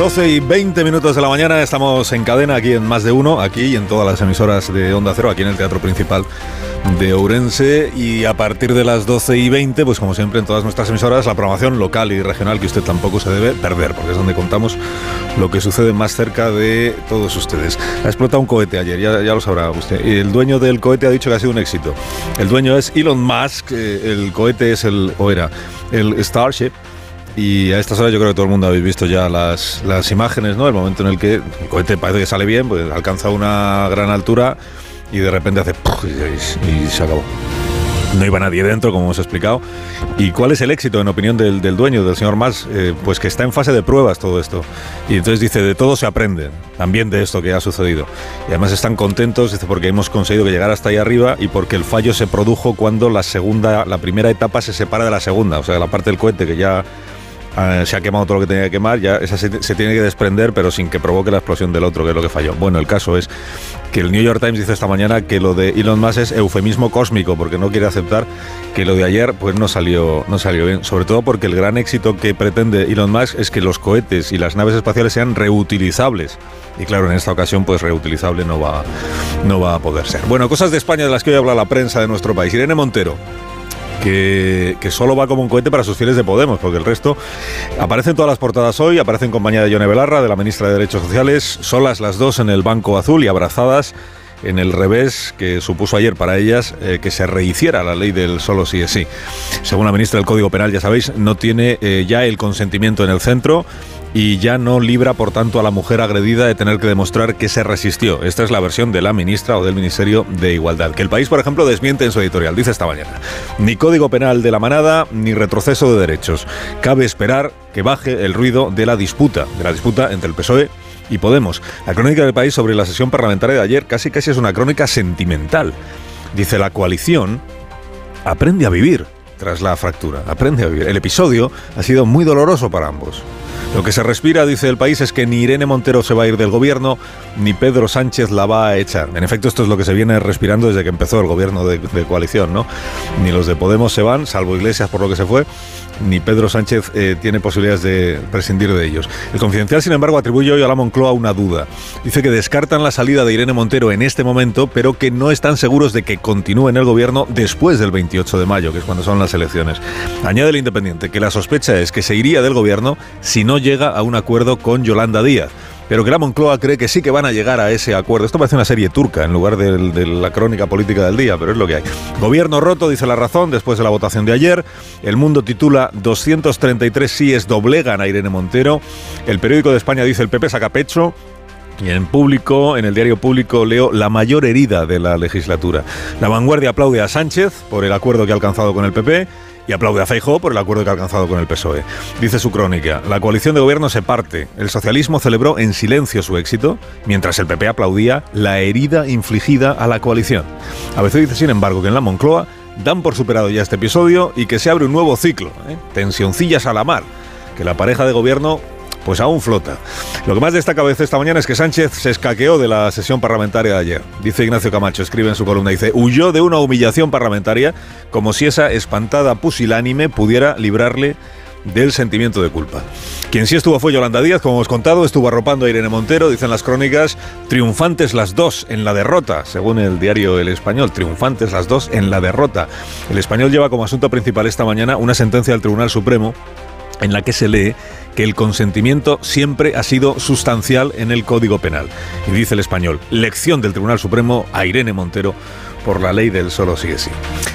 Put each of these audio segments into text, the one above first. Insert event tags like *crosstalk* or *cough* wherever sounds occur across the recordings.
12 y 20 minutos de la mañana estamos en cadena aquí en Más de Uno, aquí y en todas las emisoras de Onda Cero, aquí en el Teatro Principal de Ourense y a partir de las 12 y 20, pues como siempre en todas nuestras emisoras, la programación local y regional que usted tampoco se debe perder, porque es donde contamos lo que sucede más cerca de todos ustedes. Ha explotado un cohete ayer, ya, lo sabrá usted. El dueño del cohete ha dicho que ha sido un éxito. El dueño es Elon Musk, eh, el cohete es el, o era, el Starship y a estas horas yo creo que todo el mundo habéis visto ya las, las imágenes, ¿no? El momento en el que el cohete parece que sale bien, pues alcanza una gran altura y de repente hace y, se acabó. No iba nadie dentro, como hemos explicado. ¿Y cuál es el éxito, en opinión del, del dueño, del señor Mas? Eh, pues que está en fase de pruebas todo esto. Y entonces dice, de todo se aprende, también de esto que ha sucedido. Y además están contentos, dice, porque hemos conseguido que llegar hasta ahí arriba y porque el fallo se produjo cuando la segunda, la primera etapa se separa de la segunda. O sea, la parte del cohete que ya Ah, se ha quemado todo lo que tenía que quemar, ya esa se, tiene que desprender, pero sin que provoque la explosión del otro, que es lo que falló. Bueno, el caso es que el New York Times dice esta mañana que lo de Elon Musk es eufemismo cósmico, porque no quiere aceptar que lo de ayer pues no salió, no salió bien. Sobre todo porque el gran éxito que pretende Elon Musk es que los cohetes y las naves espaciales sean reutilizables. Y claro, en esta ocasión, pues reutilizable no va, no va a poder ser. Bueno, cosas de España de las que hoy habla la prensa de nuestro país. Irene Montero que, solo va como un cohete para sus fieles de Podemos, porque el resto aparece en todas las portadas hoy, aparece en compañía de Yone Belarra, de la ministra de Derechos Sociales, solas las dos en el Banco Azul y abrazadas en el revés que supuso ayer para ellas eh, que se rehiciera la ley del solo sí es sí. Según la ministra del Código Penal, ya sabéis, no tiene eh, ya el consentimiento en el centro y ya no libra, por tanto, a la mujer agredida de tener que demostrar que se resistió. Esta es la versión de la ministra o del Ministerio de Igualdad, que el país, por ejemplo, desmiente en su editorial. Dice esta mañana, ni código penal de la manada, ni retroceso de derechos. Cabe esperar que baje el ruido de la disputa, de la disputa entre el PSOE y Podemos. La crónica del país sobre la sesión parlamentaria de ayer casi casi es una crónica sentimental. Dice, la coalición aprende a vivir tras la fractura, aprende a vivir. El episodio ha sido muy doloroso para ambos. Lo que se respira, dice el país, es que ni Irene Montero se va a ir del gobierno, ni Pedro Sánchez la va a echar. En efecto, esto es lo que se viene respirando desde que empezó el gobierno de, coalición, ¿no? Ni los de Podemos se van, salvo Iglesias por lo que se fue, ni Pedro Sánchez eh, tiene posibilidades de prescindir de ellos. El Confidencial, sin embargo, atribuye hoy a la Moncloa una duda. Dice que descartan la salida de Irene Montero en este momento, pero que no están seguros de que continúe en el gobierno después del 28 de mayo, que es cuando son las elecciones. Añade el Independiente que la sospecha es que se iría del gobierno si no llega a un acuerdo con Yolanda Díaz pero que la Moncloa cree que sí que van a llegar a ese acuerdo. Esto parece una serie turca en lugar de, la crónica política del día, pero es lo que hay. Gobierno roto, dice la razón, después de la votación de ayer. El Mundo titula 233 síes doblegan a Irene Montero. El periódico de España dice el PP saca pecho. Y en público, en el diario público, leo la mayor herida de la legislatura. La vanguardia aplaude a Sánchez por el acuerdo que ha alcanzado con el PP y aplaude a Feijóo por el acuerdo que ha alcanzado con el PSOE. Dice su crónica, la coalición de gobierno se parte. El socialismo celebró en silencio su éxito, mientras el PP aplaudía la herida infligida a la coalición. A veces dice, sin embargo, que en la Moncloa dan por superado ya este episodio y que se abre un nuevo ciclo, ¿eh? tensioncillas a la mar, que la pareja de gobierno pues aún flota. Lo que más destaca a veces esta mañana es que Sánchez se escaqueó de la sesión parlamentaria de ayer. Dice Ignacio Camacho, escribe en su columna, dice, huyó de una humillación parlamentaria como si esa espantada pusilánime pudiera librarle del sentimiento de culpa. Quien sí estuvo fue Yolanda Díaz, como hemos contado, estuvo arropando a Irene Montero, dicen las crónicas, triunfantes las dos en la derrota, según el diario El Español, triunfantes las dos en la derrota. El Español lleva como asunto principal esta mañana una sentencia del Tribunal Supremo en la que se lee que el consentimiento siempre ha sido sustancial en el Código Penal. Y dice el español, lección del Tribunal Supremo a Irene Montero por la ley del solo sigue sí.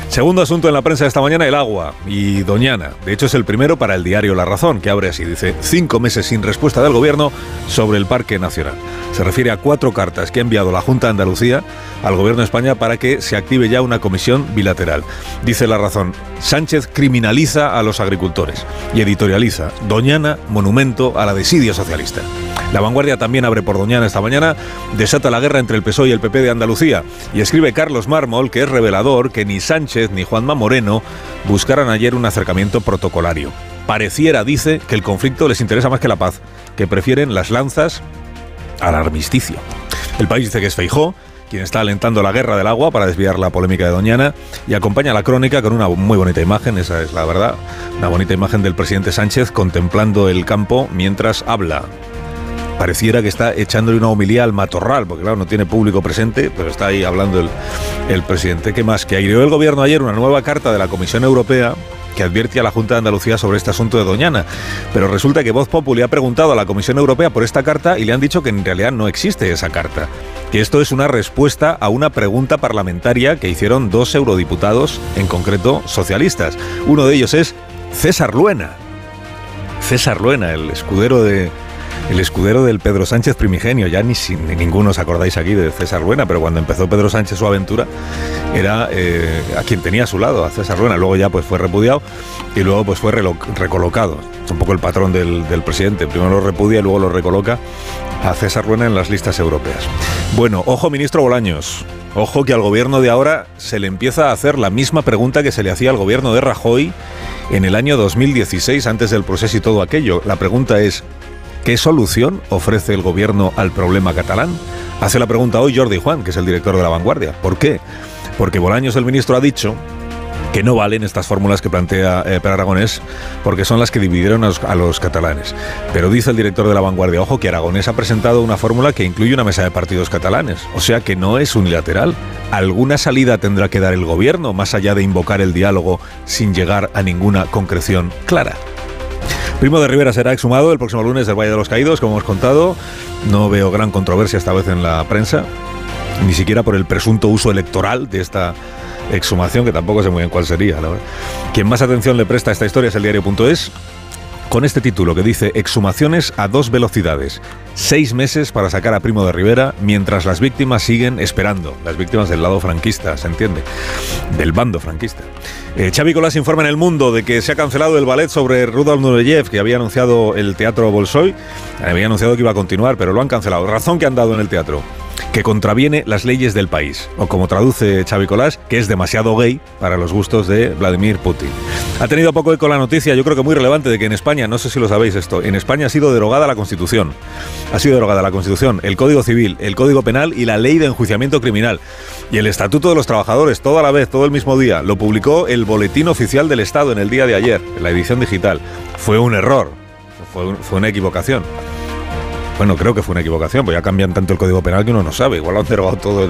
Segundo asunto en la prensa de esta mañana, el agua y Doñana. De hecho, es el primero para el diario La Razón, que abre así. Dice, cinco meses sin respuesta del gobierno sobre el Parque Nacional. Se refiere a cuatro cartas que ha enviado la Junta de Andalucía al gobierno de España para que se active ya una comisión bilateral. Dice La Razón, Sánchez criminaliza a los agricultores y editorializa Doñana, monumento a la desidia socialista. La vanguardia también abre por Doñana esta mañana, desata la guerra entre el PSOE y el PP de Andalucía y escribe Carlos Mármol que es revelador que ni Sánchez ni Juanma Moreno buscaran ayer un acercamiento protocolario. Pareciera, dice, que el conflicto les interesa más que la paz, que prefieren las lanzas al armisticio. El país dice que es Feijó, quien está alentando la guerra del agua para desviar la polémica de Doñana y acompaña la crónica con una muy bonita imagen, esa es la verdad, una bonita imagen del presidente Sánchez contemplando el campo mientras habla pareciera que está echándole una homilía al matorral, porque claro, no tiene público presente, pero está ahí hablando el, presidente. ¿Qué más? Que aireó el gobierno ayer una nueva carta de la Comisión Europea que advierte a la Junta de Andalucía sobre este asunto de Doñana. Pero resulta que Voz Populi ha preguntado a la Comisión Europea por esta carta y le han dicho que en realidad no existe esa carta. Que esto es una respuesta a una pregunta parlamentaria que hicieron dos eurodiputados, en concreto socialistas. Uno de ellos es César Luena. César Luena, el escudero de, el escudero del Pedro Sánchez primigenio. Ya ni, ninguno os acordáis aquí de César Luena, pero cuando empezó Pedro Sánchez su aventura era eh, a quien tenía a su lado, a César Luena. Luego ya pues fue repudiado y luego pues fue recolocado. Es un poco el patrón del, del presidente. Primero lo repudia y luego lo recoloca a César Luena en las listas europeas. Bueno, ojo ministro Bolaños. Ojo que al gobierno de ahora se le empieza a hacer la misma pregunta que se le hacía al gobierno de Rajoy en el año 2016, antes del proceso y todo aquello. La pregunta es, ¿Qué solución ofrece el gobierno al problema catalán? Hace la pregunta hoy Jordi Juan, que es el director de La Vanguardia. ¿Por qué? Porque Bolaños, el ministro, ha dicho que no valen estas fórmulas que plantea eh, Per Aragonés porque son las que dividieron a los, a los, catalanes. Pero dice el director de la vanguardia, ojo, que Aragonés ha presentado una fórmula que incluye una mesa de partidos catalanes, o sea que no es unilateral. ¿Alguna salida tendrá que dar el gobierno más allá de invocar el diálogo sin llegar a ninguna concreción clara? Primo de Rivera será exhumado el próximo lunes del Valle de los Caídos, como hemos contado. No veo gran controversia esta vez en la prensa, ni siquiera por el presunto uso electoral de esta exhumación, que tampoco sé muy bien cuál sería. La. Quien más atención le presta a esta historia es el diario.es, con este título que dice Exhumaciones a dos velocidades. Seis meses para sacar a Primo de Rivera mientras las víctimas siguen esperando. Las víctimas del lado franquista, ¿se entiende? Del bando franquista. Eh, Colás informa en El Mundo de que se ha cancelado el ballet sobre Rudolf Nureyev, que había anunciado el Teatro Bolshoi. Había anunciado que iba a continuar, pero lo han cancelado. Razón que han dado en el teatro que contraviene las leyes del país, o como traduce Xavi Colás, que es demasiado gay para los gustos de Vladimir Putin. Ha tenido poco eco la noticia, yo creo que muy relevante, de que en España, no sé si lo sabéis esto, en España ha sido derogada la Constitución. Ha sido derogada la Constitución, el Código Civil, el Código Penal y la Ley de Enjuiciamiento Criminal. Y el Estatuto de los Trabajadores, todo a la vez, todo el mismo día, lo publicó el Boletín Oficial del Estado en el día de ayer, en la edición digital. Fue un error, fue, una equivocación. Bueno, creo que fue una equivocación, porque ya cambian tanto el Código Penal que uno no sabe. Igual lo han derogado todo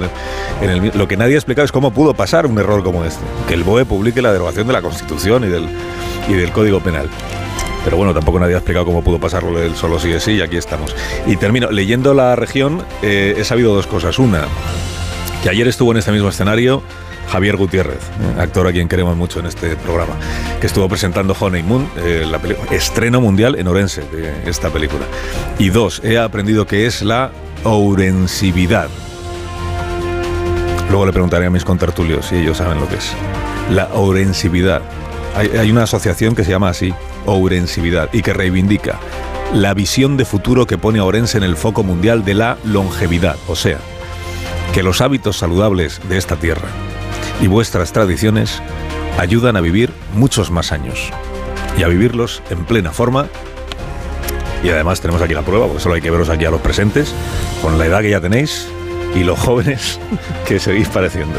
en el, Lo que nadie ha explicado es cómo pudo pasar un error como este. Que el BOE publique la derogación de la Constitución y del Código Penal. Pero bueno, tampoco nadie ha explicado cómo pudo pasarlo del solo sí es sí y aquí estamos. Y termino. Leyendo la región eh, he sabido dos cosas. Una, que ayer estuvo en este mismo escenario Javier Gutiérrez, actor a quien queremos mucho en este programa, que estuvo presentando Honeymoon, eh, la estreno mundial en Orense de esta película. Y dos, he aprendido que es la ourensividad. Luego le preguntaré a mis contertulios si ellos saben lo que es. La ourensividad. Hay, una asociación que se llama así, ourensividad, y que reivindica la visión de futuro que pone a Orense en el foco mundial de la longevidad, o sea, que los hábitos saludables de esta tierra y vuestras tradiciones ayudan a vivir muchos más años y a vivirlos en plena forma. Y además tenemos aquí la prueba, porque solo hay que veros aquí a los presentes, con la edad que ya tenéis y los *laughs* jóvenes que seguís pareciendo.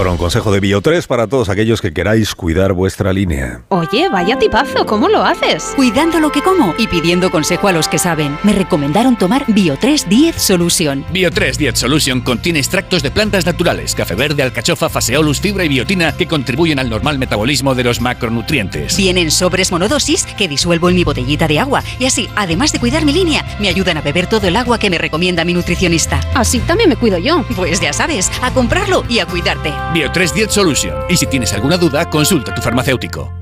Ahora un consejo de Bio3 para todos aquellos que queráis cuidar vuestra línea. Oye, vaya tipazo, ¿cómo lo haces? Cuidando lo que como y pidiendo consejo a los que saben. Me recomendaron tomar Bio3 10 Solution. Bio3 10 Solution contiene extractos de plantas naturales, café verde, alcachofa, faseolus, fibra y biotina que contribuyen al normal metabolismo de los macronutrientes. Vienen sobres monodosis que disuelvo en mi botellita de agua y así, además de cuidar mi línea, me ayudan a beber todo el agua que me recomienda mi nutricionista. Así también me cuido yo. Pues ya sabes, a comprarlo y a cuidarte. Bio 310 Solution. Y si tienes alguna duda, consulta a tu farmacéutico.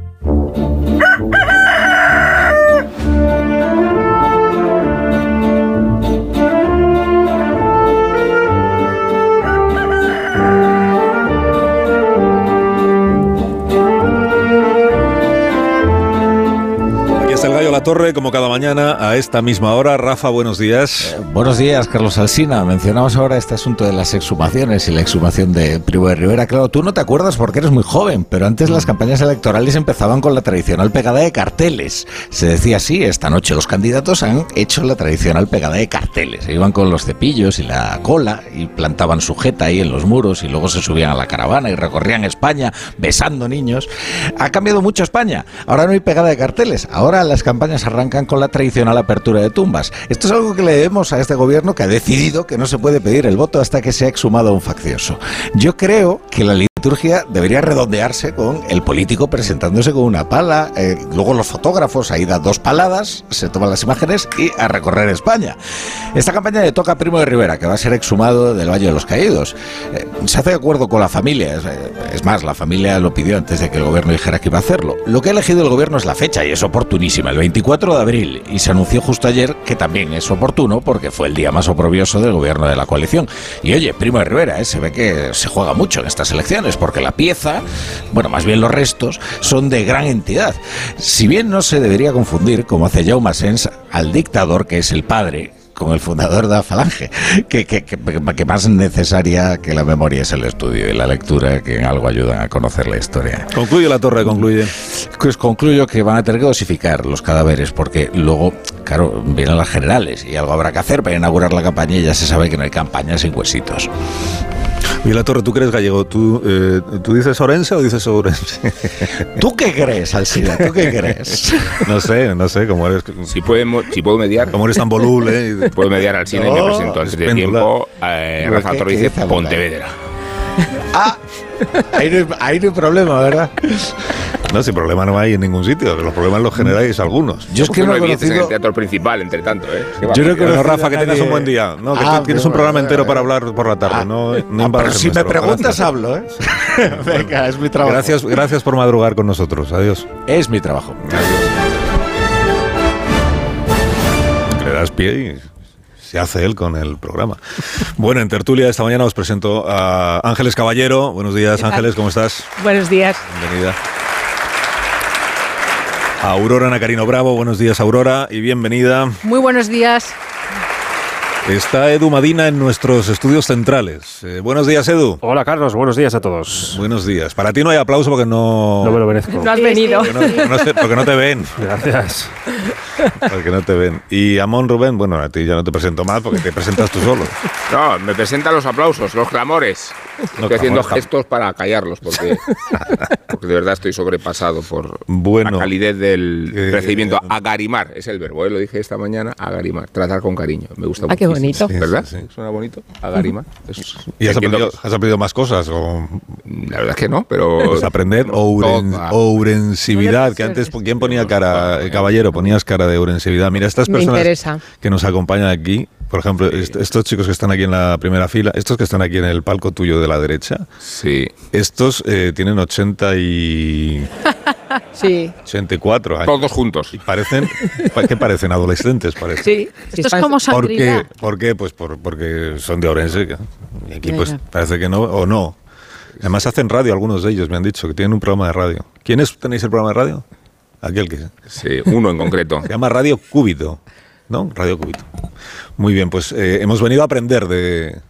Torre, como cada mañana, a esta misma hora. Rafa, buenos días. Eh, buenos días, Carlos Alsina. Mencionamos ahora este asunto de las exhumaciones y la exhumación de Primo de Rivera. Claro, tú no te acuerdas porque eres muy joven, pero antes las campañas electorales empezaban con la tradicional pegada de carteles. Se decía así, esta noche los candidatos han hecho la tradicional pegada de carteles. Se iban con los cepillos y la cola y plantaban sujeta ahí en los muros y luego se subían a la caravana y recorrían España besando niños. Ha cambiado mucho España. Ahora no hay pegada de carteles. Ahora las campañas arrancan con la tradicional apertura de tumbas. Esto es algo que le debemos a este gobierno que ha decidido que no se puede pedir el voto hasta que se ha exhumado a un faccioso. Yo creo que la liturgia debería redondearse con el político presentándose con una pala, eh, luego los fotógrafos, ahí da dos paladas, se toman las imágenes y a recorrer España. Esta campaña le toca a Primo de Rivera, que va a ser exhumado del Valle de los Caídos. Eh, se hace de acuerdo con la familia, es, eh, es, más, la familia lo pidió antes de que el gobierno dijera que iba a hacerlo. Lo que ha elegido el gobierno es la fecha y es oportunísima, el 24 de abril, y se anunció justo ayer que también es oportuno porque fue el día más oprobioso del gobierno de la coalición. Y oye, Primo de Rivera, se ve que se juega mucho en estas elecciones porque la pieza, bueno, más bien los restos, son de gran entidad. Si bien no se debería confundir, como hace Jaume Sens, al dictador que es el padre, con el fundador de la Falange, que, que, que, más necesaria que la memoria es el estudio y la lectura, que en algo ayudan a conocer la historia. Concluye la torre, concluye. Pues concluyo que van a tener que dosificar los cadáveres, porque luego, claro, vienen las generales y algo habrá que hacer para inaugurar la campaña y ya se sabe que no hay campaña sin huesitos. Y la Torre, ¿tú crees gallego? ¿Tú, eh, ¿Tú dices Orense o dices Ourense? *laughs* ¿Tú qué crees, Alcida? ¿Tú qué crees? no sé, no sé, cómo eres... Si, podemos, si puedo mediar... Como eres tan voluble... *laughs* Puedo mediar al cine y me presento antes de tiempo. Eh, Rafa Torre dice Pontevedra. Ah, ahí no, hay, no hay problema, ¿verdad? No, si problema no hay en ningún sitio, los problemas los generáis algunos. Yo es que no he conocido... en el teatro principal, entre tanto, ¿eh? Yo no creo, Rafa, que tengas un buen día. No, que ah, tienes un programa entero para hablar por la tarde. Ah, no, no ah, pero si me preguntas, hablo, ¿eh? *laughs* Venga, es mi trabajo. Gracias, gracias por madrugar con nosotros. Adiós. Es mi trabajo. Adiós. Le das pie y se hace él con el programa. Bueno, en tertulia esta mañana os presento a Ángeles Caballero. Buenos días, Ángeles, ¿cómo estás? Buenos días. Bienvenida. Aurora Nacarino Bravo, buenos días Aurora y bienvenida. Muy buenos días. Está Edu Madina en nuestros estudios centrales. Eh, buenos días, Edu. Hola, Carlos. Buenos días a todos. Buenos días. Para ti no hay aplauso porque no... No me lo merezco. No has venido. porque no te ven. Gracias. Porque no te ven. Y Amón Rubén, bueno, a ti ya no te presento más porque te presentas tú solo. No, me presentan los aplausos, los clamores. Estoy haciendo gestos para callarlos porque, porque, de verdad estoy sobrepasado por la calidez del eh, recibimiento. Agarimar es el verbo, ¿eh? lo dije esta mañana, agarimar, tratar con cariño. Me gusta ah, ¿Verdad? Suena bonito, agarimar. ¿Y has aprendido, más cosas? O... La verdad es que no, pero... *laughs* Pues aprender ourensividad, que antes, ¿quién ponía cara? El caballero, ponías cara de urensividad. Mira, estas personas que nos acompañan aquí, por ejemplo, estos chicos que están aquí en la primera fila, estos que están aquí en el palco tuyo de la derecha, sí. estos eh, tienen 80 y... *laughs* Sí. 84 años. Todos juntos. Y parecen, ¿qué parecen? Adolescentes, parecen. Sí, esto es como ¿Por qué? ¿Por qué? Pues porque son de Orense. Y aquí pues parece que no, o no. Además hacen radio algunos de ellos, me han dicho, que tienen un programa de radio. ¿Quiénes tenéis el programa de radio? Aquel que... Sí, uno en concreto. *laughs* Se llama Radio Cúbito, ¿no? Radio Cúbito. Muy bien, pues eh, hemos venido a aprender de,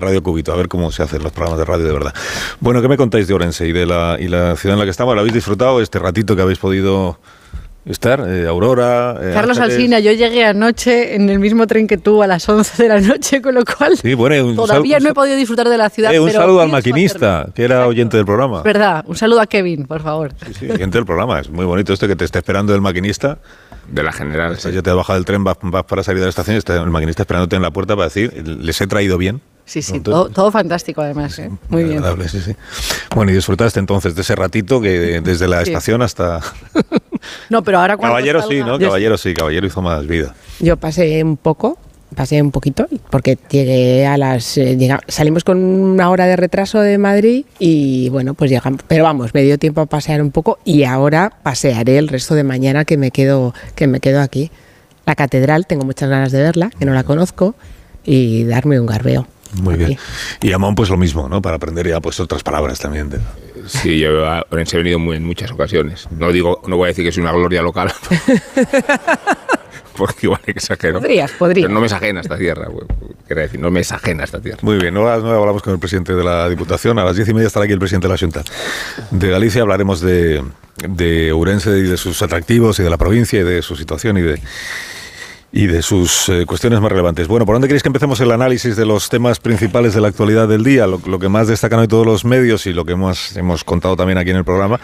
Radio Cúbito, a ver cómo se hacen los programas de radio de verdad. Bueno, ¿qué me contáis de Orense y de la, y la ciudad en la que estamos? ¿La habéis disfrutado este ratito que habéis podido Estar, eh, Aurora. Eh, Carlos Alsina, yo llegué anoche en el mismo tren que tú a las 11 de la noche, con lo cual todavía no he podido disfrutar de la ciudad. un saludo al maquinista, que era oyente del programa. Verdad, un saludo a Kevin, por favor. Sí, sí, oyente del programa. Es muy bonito esto que te esté esperando el maquinista. De la general. Ya te has bajado del tren, vas, para salir de la estación y está el maquinista esperándote en la puerta para decir, les he traído bien. Sí, sí, todo, fantástico además, ¿eh? muy bien. Sí, sí. Bueno, y disfrutaste entonces de ese ratito que desde la estación hasta... *laughs* no, pero ahora cuando Caballero sí, ¿no? Caballero sí, Caballero hizo más vida. Yo pasé un poco, pasé un poquito, porque llegué a las... Eh, salimos con una hora de retraso de Madrid y bueno, pues llegamos, pero vamos, me dio tiempo a pasear un poco y ahora pasearé el resto de mañana que me quedo, que me quedo aquí. La catedral, tengo muchas ganas de verla, que no la conozco, y darme un garbeo. Muy bien. Y Amón, pues lo mismo, ¿no? Para aprender ya pues otras palabras también. Sí, yo a Orense he venido muy, en muchas ocasiones. No digo, no voy a decir que es una gloria local. *laughs* porque igual que exagero. Podrías, podrías. Pero no me es ajena esta tierra, quería decir, no me es ajena esta tierra. Muy bien, no, no hablamos con el presidente de la Diputación. A las diez y media estará aquí el presidente de la Junta de Galicia. Hablaremos de, de Urense y de sus atractivos y de la provincia y de su situación y de y de sus eh, cuestiones más relevantes. Bueno, ¿por dónde queréis que empecemos el análisis de los temas principales de la actualidad del día? Lo, que más destacan hoy todos los medios y lo que hemos, hemos contado también aquí en el programa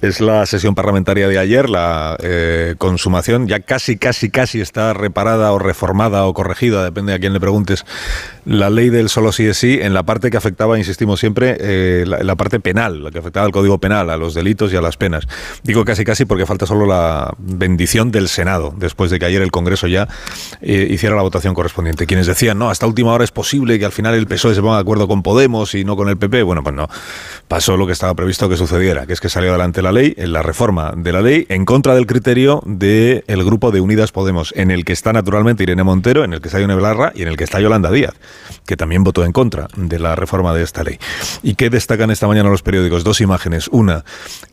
es la sesión parlamentaria de ayer, la eh, consumación. Ya casi, casi, casi está reparada o reformada o corregida, depende a quién le preguntes, la ley del solo sí es sí en la parte que afectaba, insistimos siempre, eh, la, parte penal, la que afectaba al Código Penal, a los delitos y a las penas. Digo casi, casi porque falta solo la bendición del Senado, después de que ayer el Congreso ya eh, hiciera la votación correspondiente. Quienes decían, no, hasta última hora es posible que al final el PSOE se ponga de acuerdo con Podemos y no con el PP, bueno, pues no, pasó lo que estaba previsto que sucediera, que es que salió adelante la ley, la reforma de la ley, en contra del criterio del el grupo de Unidas Podemos, en el que está naturalmente Irene Montero, en el que está Ione Belarra y en el que está Yolanda Díaz, que también votó en contra de la reforma de esta ley. ¿Y qué destacan esta mañana los periódicos? Dos imágenes. Una,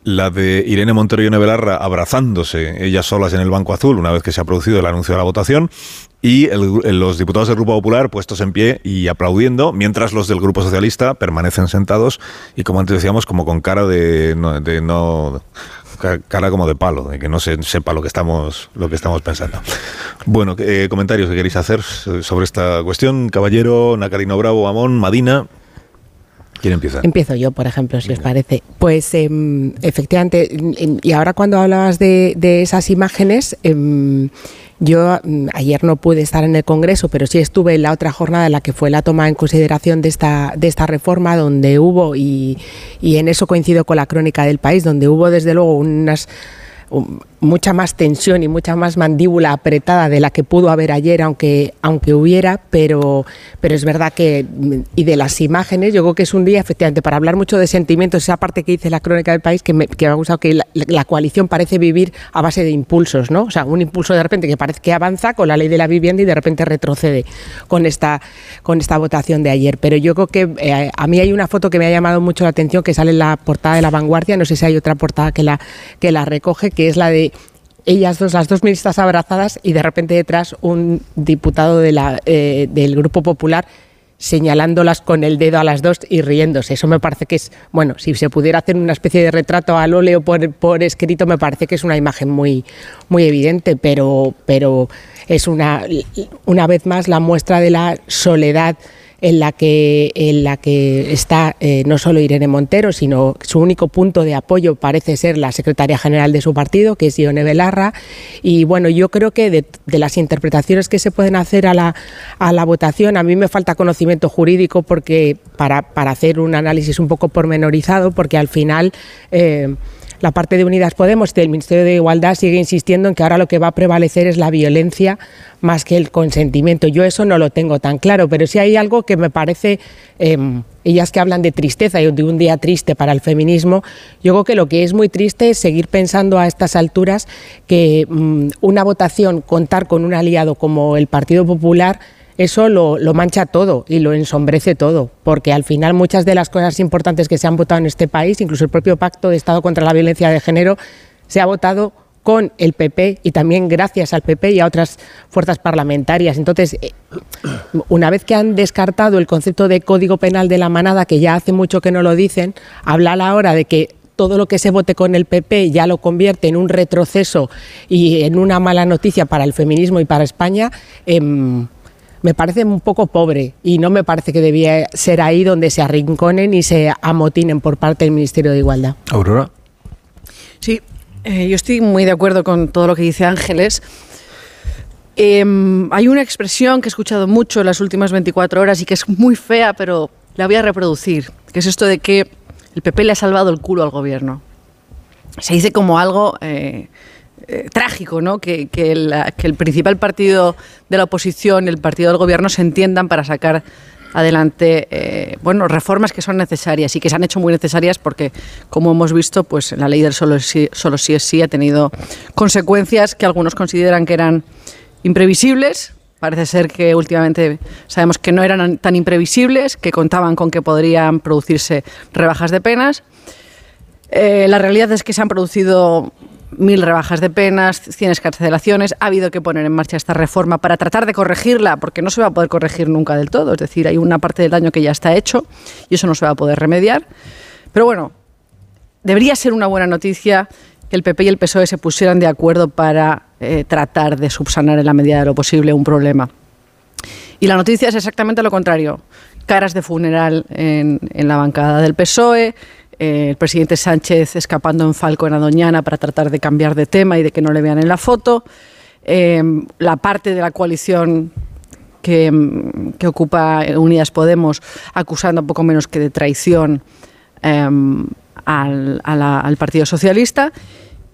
la de Irene Montero y Ione Belarra abrazándose, ellas solas en el Banco Azul, una vez que se ha producido el anuncio de la votación, y los diputados del Grupo Popular puestos en pie y aplaudiendo, mientras los del Grupo Socialista permanecen sentados y, como antes decíamos, como con cara de no, cara como de palo, de que no se sepa lo que estamos, lo que estamos pensando. Bueno, eh, comentarios que queréis hacer sobre esta cuestión, Caballero, Nacarino Bravo, Amón, Madina. ¿Quién empieza? Empiezo yo, por ejemplo, si os parece. Pues em, efectivamente, y ahora cuando hablabas de, de esas imágenes, em, yo mm, ayer no pude estar en el Congreso, pero sí estuve en la otra jornada en la que fue la toma en consideración de esta, de esta reforma, donde hubo, y, y en eso coincido con la crónica del país, donde hubo desde luego unas mucha más tensión y mucha más mandíbula apretada de la que pudo haber ayer, aunque, aunque hubiera, pero, pero es verdad que, y de las imágenes, yo creo que es un día, efectivamente, para hablar mucho de sentimientos, esa parte que dice la crónica del país, que me, que me ha gustado que la, coalición parece vivir a base de impulsos, ¿no? O sea, un impulso de repente que parece que avanza con la ley de la vivienda y de repente retrocede con esta, con esta votación de ayer. Pero yo creo que eh, a mí hay una foto que me ha llamado mucho la atención que sale en la portada de La Vanguardia, no sé si hay otra portada que la, que la recoge, que es la de ellas dos, las dos ministras abrazadas y de repente detrás un diputado eh, del Grupo Popular señalándolas con el dedo a las dos y riéndose. Eso me parece que es, bueno, si se pudiera hacer una especie de retrato al óleo por, por escrito, me parece que es una imagen muy, muy evidente, pero, pero es una, una vez más la muestra de la soledad en la que, en la que está eh, no solo Irene Montero, sino su único punto de apoyo parece ser la secretaria general de su partido, que es Ione Belarra. Y bueno, yo creo que de, las interpretaciones que se pueden hacer a la, a la votación, a mí me falta conocimiento jurídico porque para, para hacer un análisis un poco pormenorizado, porque al final... Eh, la parte de Unidas Podemos del Ministerio de Igualdad sigue insistiendo en que ahora lo que va a prevalecer es la violencia más que el consentimiento. Yo eso no lo tengo tan claro, pero sí hay algo que me parece, em, ellas que hablan de tristeza y de un día triste para el feminismo, yo creo que lo que es muy triste es seguir pensando a estas alturas que mm, una votación, contar con un aliado como el Partido Popular, eso lo, mancha todo y lo ensombrece todo, porque al final muchas de las cosas importantes que se han votado en este país, incluso el propio Pacto de Estado contra la Violencia de Género, se ha votado con el PP y también gracias al PP y a otras fuerzas parlamentarias. Entonces, eh, una vez que han descartado el concepto de código penal de la manada, que ya hace mucho que no lo dicen, hablar ahora de que todo lo que se vote con el PP ya lo convierte en un retroceso y en una mala noticia para el feminismo y para España, em, me parece un poco pobre y no me parece que debía ser ahí donde se arrinconen y se amotinen por parte del Ministerio de Igualdad. Aurora. Sí, eh, yo estoy muy de acuerdo con todo lo que dice Ángeles. Em, hay una expresión que he escuchado mucho en las últimas 24 horas y que es muy fea, pero la voy a reproducir, que es esto de que el PP le ha salvado el culo al gobierno. Se dice como algo eh, eh, trágico, ¿no? Que, el, principal partido de la oposición el partido del gobierno se entiendan para sacar adelante eh, bueno, reformas que son necesarias y que se han hecho muy necesarias porque, como hemos visto, pues la ley del solo sí, solo es sí ha tenido consecuencias que algunos consideran que eran imprevisibles. Parece ser que últimamente sabemos que no eran tan imprevisibles, que contaban con que podrían producirse rebajas de penas. Eh, la realidad es que se han producido mil rebajas de penas, cien escarcelaciones. Ha habido que poner en marcha esta reforma para tratar de corregirla, porque no se va a poder corregir nunca del todo. Es decir, hay una parte del daño que ya está hecho y eso no se va a poder remediar. Pero bueno, debería ser una buena noticia que el PP y el PSOE se pusieran de acuerdo para eh, tratar de subsanar en la medida de lo posible un problema. Y la noticia es exactamente lo contrario. Caras de funeral en la bancada del PSOE, eh, el presidente Sánchez escapando en Falco en Adoñana para tratar de cambiar de tema y de que no le vean en la foto. Eh, la parte de la coalición que, ocupa Unidas Podemos acusando poco menos que de traición em, al, Partido Socialista.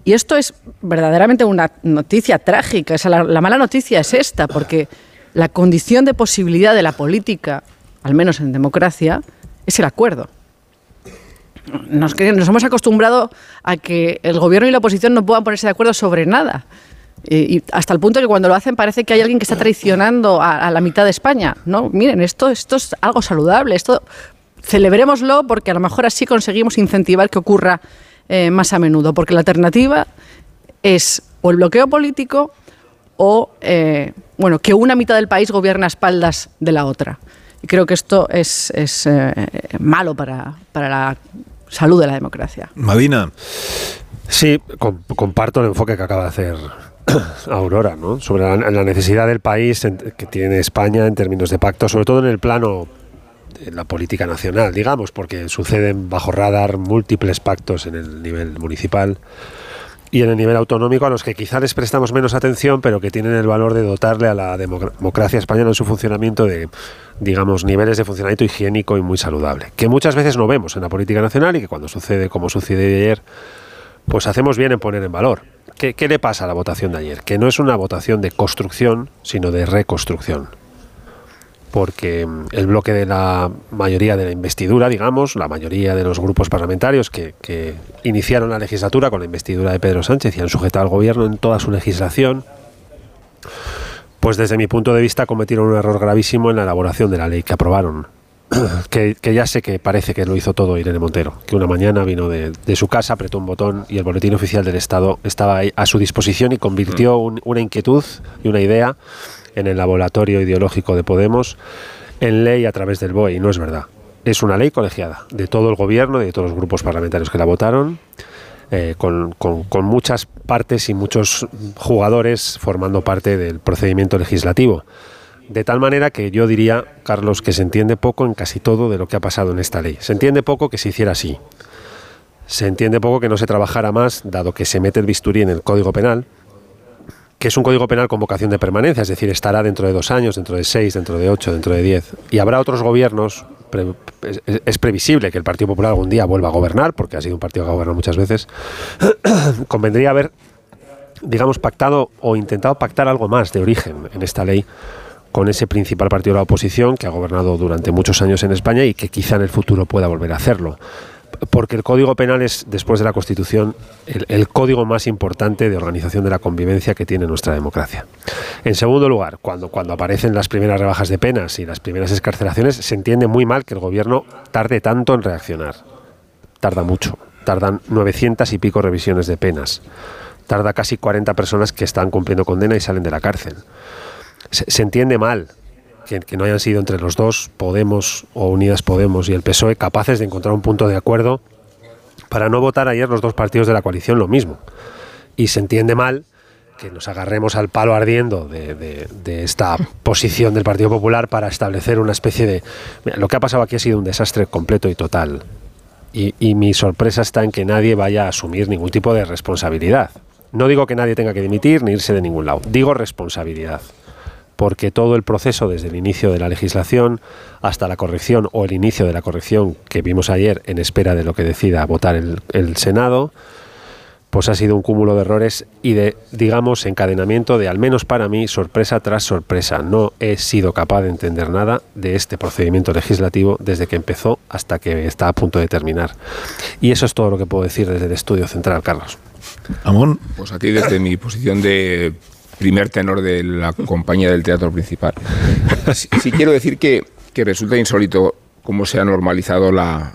Y esto es verdaderamente una noticia trágica. la mala noticia es esta, porque la condición de posibilidad de la política, al menos en democracia, es el acuerdo nos, hemos acostumbrado a que el gobierno y la oposición no puedan ponerse de acuerdo sobre nada. Y, hasta el punto que cuando lo hacen parece que hay alguien que está traicionando a, la mitad de España. No, miren, esto, esto es algo saludable. Esto celebrémoslo porque a lo mejor así conseguimos incentivar que ocurra eh, más a menudo. Porque la alternativa es o el bloqueo político o eh, bueno que una mitad del país gobierne a espaldas de la otra. Y creo que esto es, es eh, malo para, para la salud de la democracia. Madina. Sí, comparto el enfoque que acaba de hacer *clears throat* Aurora, ¿no? Sobre la, necesidad del país que tiene España en términos de pacto, sobre todo en el plano de la política nacional, digamos, porque suceden bajo radar múltiples pactos en el nivel municipal y en el nivel autonómico a los que quizá les prestamos menos atención, pero que tienen el valor de dotarle a la democracia española en su funcionamiento de, digamos, niveles de funcionamiento higiénico y muy saludable, que muchas veces no vemos en la política nacional y que cuando sucede como sucede ayer, pues hacemos bien en poner en valor. ¿Qué, ¿Qué le pasa a la votación de ayer? Que no es una votación de construcción, sino de reconstrucción porque mm, el bloque de la mayoría de la investidura, digamos, la mayoría de los grupos parlamentarios que, iniciaron la legislatura con la investidura de Pedro Sánchez y han sujetado al gobierno en toda su legislación, pues desde mi punto de vista cometieron un error gravísimo en la elaboración de la ley que aprobaron. *clears throat* Que, ya sé que parece que lo hizo todo Irene Montero, que una mañana vino de, su casa, apretó un botón y el boletín oficial del Estado estaba ahí a su disposición y convirtió mm. una inquietud y una idea en el laboratorio ideológico de Podemos en ley a través del BOE, y no es verdad. Es una ley colegiada de todo el gobierno y de todos los grupos parlamentarios que la votaron, eh, con, con, muchas partes y muchos jugadores formando parte del procedimiento legislativo. De tal manera que yo diría, Carlos, que se entiende poco en casi todo de lo que ha pasado en esta ley. Se entiende poco que se hiciera así. Se entiende poco que no se trabajara más, dado que se mete el bisturí en el Código Penal, que es un código penal con vocación de permanencia, es decir, estará dentro de dos años, dentro de seis, dentro de ocho, dentro de diez. Y habrá otros gobiernos, es, previsible que el Partido Popular algún día vuelva a gobernar, porque ha sido un partido que ha gobernado muchas veces. *coughs* Convendría haber, digamos, pactado o intentado pactar algo más de origen en esta ley con ese principal partido de la oposición que ha gobernado durante muchos años en España y que quizá en el futuro pueda volver a hacerlo porque el Código Penal es, después de la Constitución, el, código más importante de organización de la convivencia que tiene nuestra democracia. En segundo lugar, cuando, cuando aparecen las primeras rebajas de penas y las primeras escarcelaciones, se entiende muy mal que el Gobierno tarde tanto en reaccionar. Tarda mucho. Tardan 900 y pico revisiones de penas. Tarda casi 40 personas que están cumpliendo condena y salen de la cárcel. se entiende mal que, no hayan sido entre los dos, Podemos o Unidas Podemos y el PSOE, capaces de encontrar un punto de acuerdo para no votar ayer los dos partidos de la coalición lo mismo. Y se entiende mal que nos agarremos al palo ardiendo de, esta posición del Partido Popular para establecer una especie de... lo que ha pasado aquí ha sido un desastre completo y total. Y, y mi sorpresa está en que nadie vaya a asumir ningún tipo de responsabilidad. No digo que nadie tenga que dimitir ni irse de ningún lado, digo responsabilidad porque todo el proceso, desde el inicio de la legislación hasta la corrección o el inicio de la corrección que vimos ayer en espera de lo que decida votar el, Senado, pues ha sido un cúmulo de errores y de, digamos, encadenamiento de, al menos para mí, sorpresa tras sorpresa. No he sido capaz de entender nada de este procedimiento legislativo desde que empezó hasta que está a punto de terminar. Y eso es todo lo que puedo decir desde el estudio central, Carlos. Amón. Pues aquí desde mi posición de primer tenor de la compañía del teatro principal. Sí, quiero decir que, resulta insólito cómo se ha normalizado la,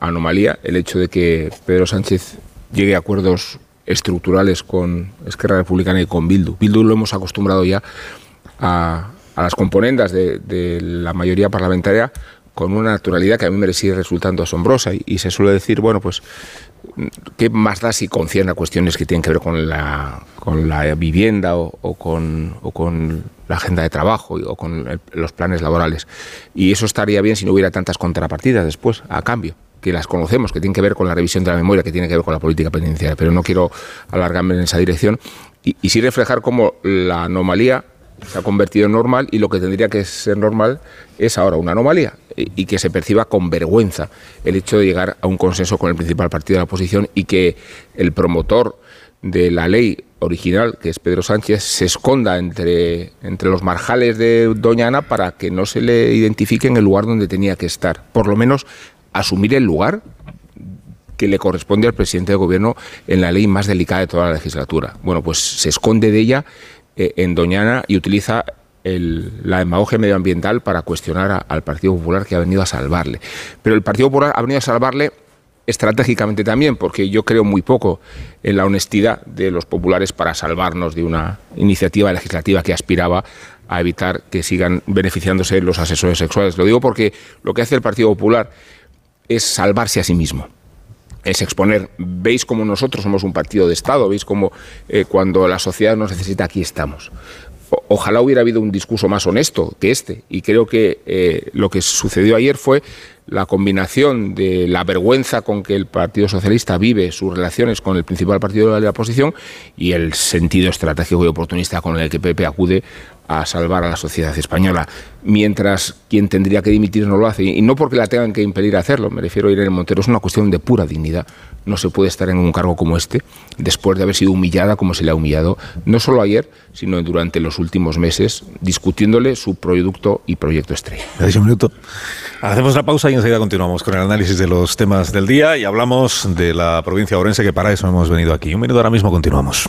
anomalía, el hecho de que Pedro Sánchez llegue a acuerdos estructurales con Esquerra Republicana y con Bildu. Bildu lo hemos acostumbrado ya a, las componendas de, la mayoría parlamentaria con una naturalidad que a mí me sigue resultando asombrosa y, y se suele decir, bueno, pues ¿Qué más da si concierne a cuestiones que tienen que ver con la, con la vivienda o, con, o, con, la agenda de trabajo o con los planes laborales? Y eso estaría bien si no hubiera tantas contrapartidas después, a cambio que las conocemos, que tienen que ver con la revisión de la memoria, que tiene que ver con la política penitenciaria, pero no quiero alargarme en esa dirección, y, y sí reflejar cómo la anomalía se ha convertido en normal y lo que tendría que ser normal es ahora una anomalía y que se perciba con vergüenza el hecho de llegar a un consenso con el principal partido de la oposición y que el promotor de la ley original, que es Pedro Sánchez, se esconda entre, entre los marjales de Doña Ana para que no se le identifique en el lugar donde tenía que estar. Por lo menos asumir el lugar que le corresponde al presidente de gobierno en la ley más delicada de toda la legislatura. Bueno, pues se esconde de ella eh, en Doñana y utiliza la demagogia medioambiental para cuestionar al Partido Popular que ha venido a salvarle. Pero el Partido Popular ha venido a salvarle estratégicamente también, porque yo creo muy poco en la honestidad de los populares para salvarnos de una iniciativa legislativa que aspiraba a evitar que sigan beneficiándose los asesores sexuales. Lo digo porque lo que hace el Partido Popular es salvarse a sí mismo es exponer, veis como nosotros somos un partido de Estado, veis como eh, cuando la sociedad nos necesita, aquí estamos. ojalá hubiera habido un discurso más honesto que este, y creo que eh, lo que sucedió ayer fue la combinación de la vergüenza con que el Partido Socialista vive sus relaciones con el principal partido de la oposición y el sentido estratégico y oportunista con el que Pepe acude a salvar a la sociedad española, mientras quien tendría que dimitir no lo hace, y no porque la tengan que impedir hacerlo, me refiero a Irene Montero, es una cuestión de pura dignidad. No se puede estar en un cargo como este después de haber sido humillada como se le ha humillado, no solo ayer, sino durante los últimos meses, discutiéndole su producto y proyecto estrella. un minuto. Hacemos la pausa y enseguida continuamos con el análisis de los temas del día y hablamos de la provincia de Orense, que para eso hemos venido aquí. Un minuto ahora mismo continuamos.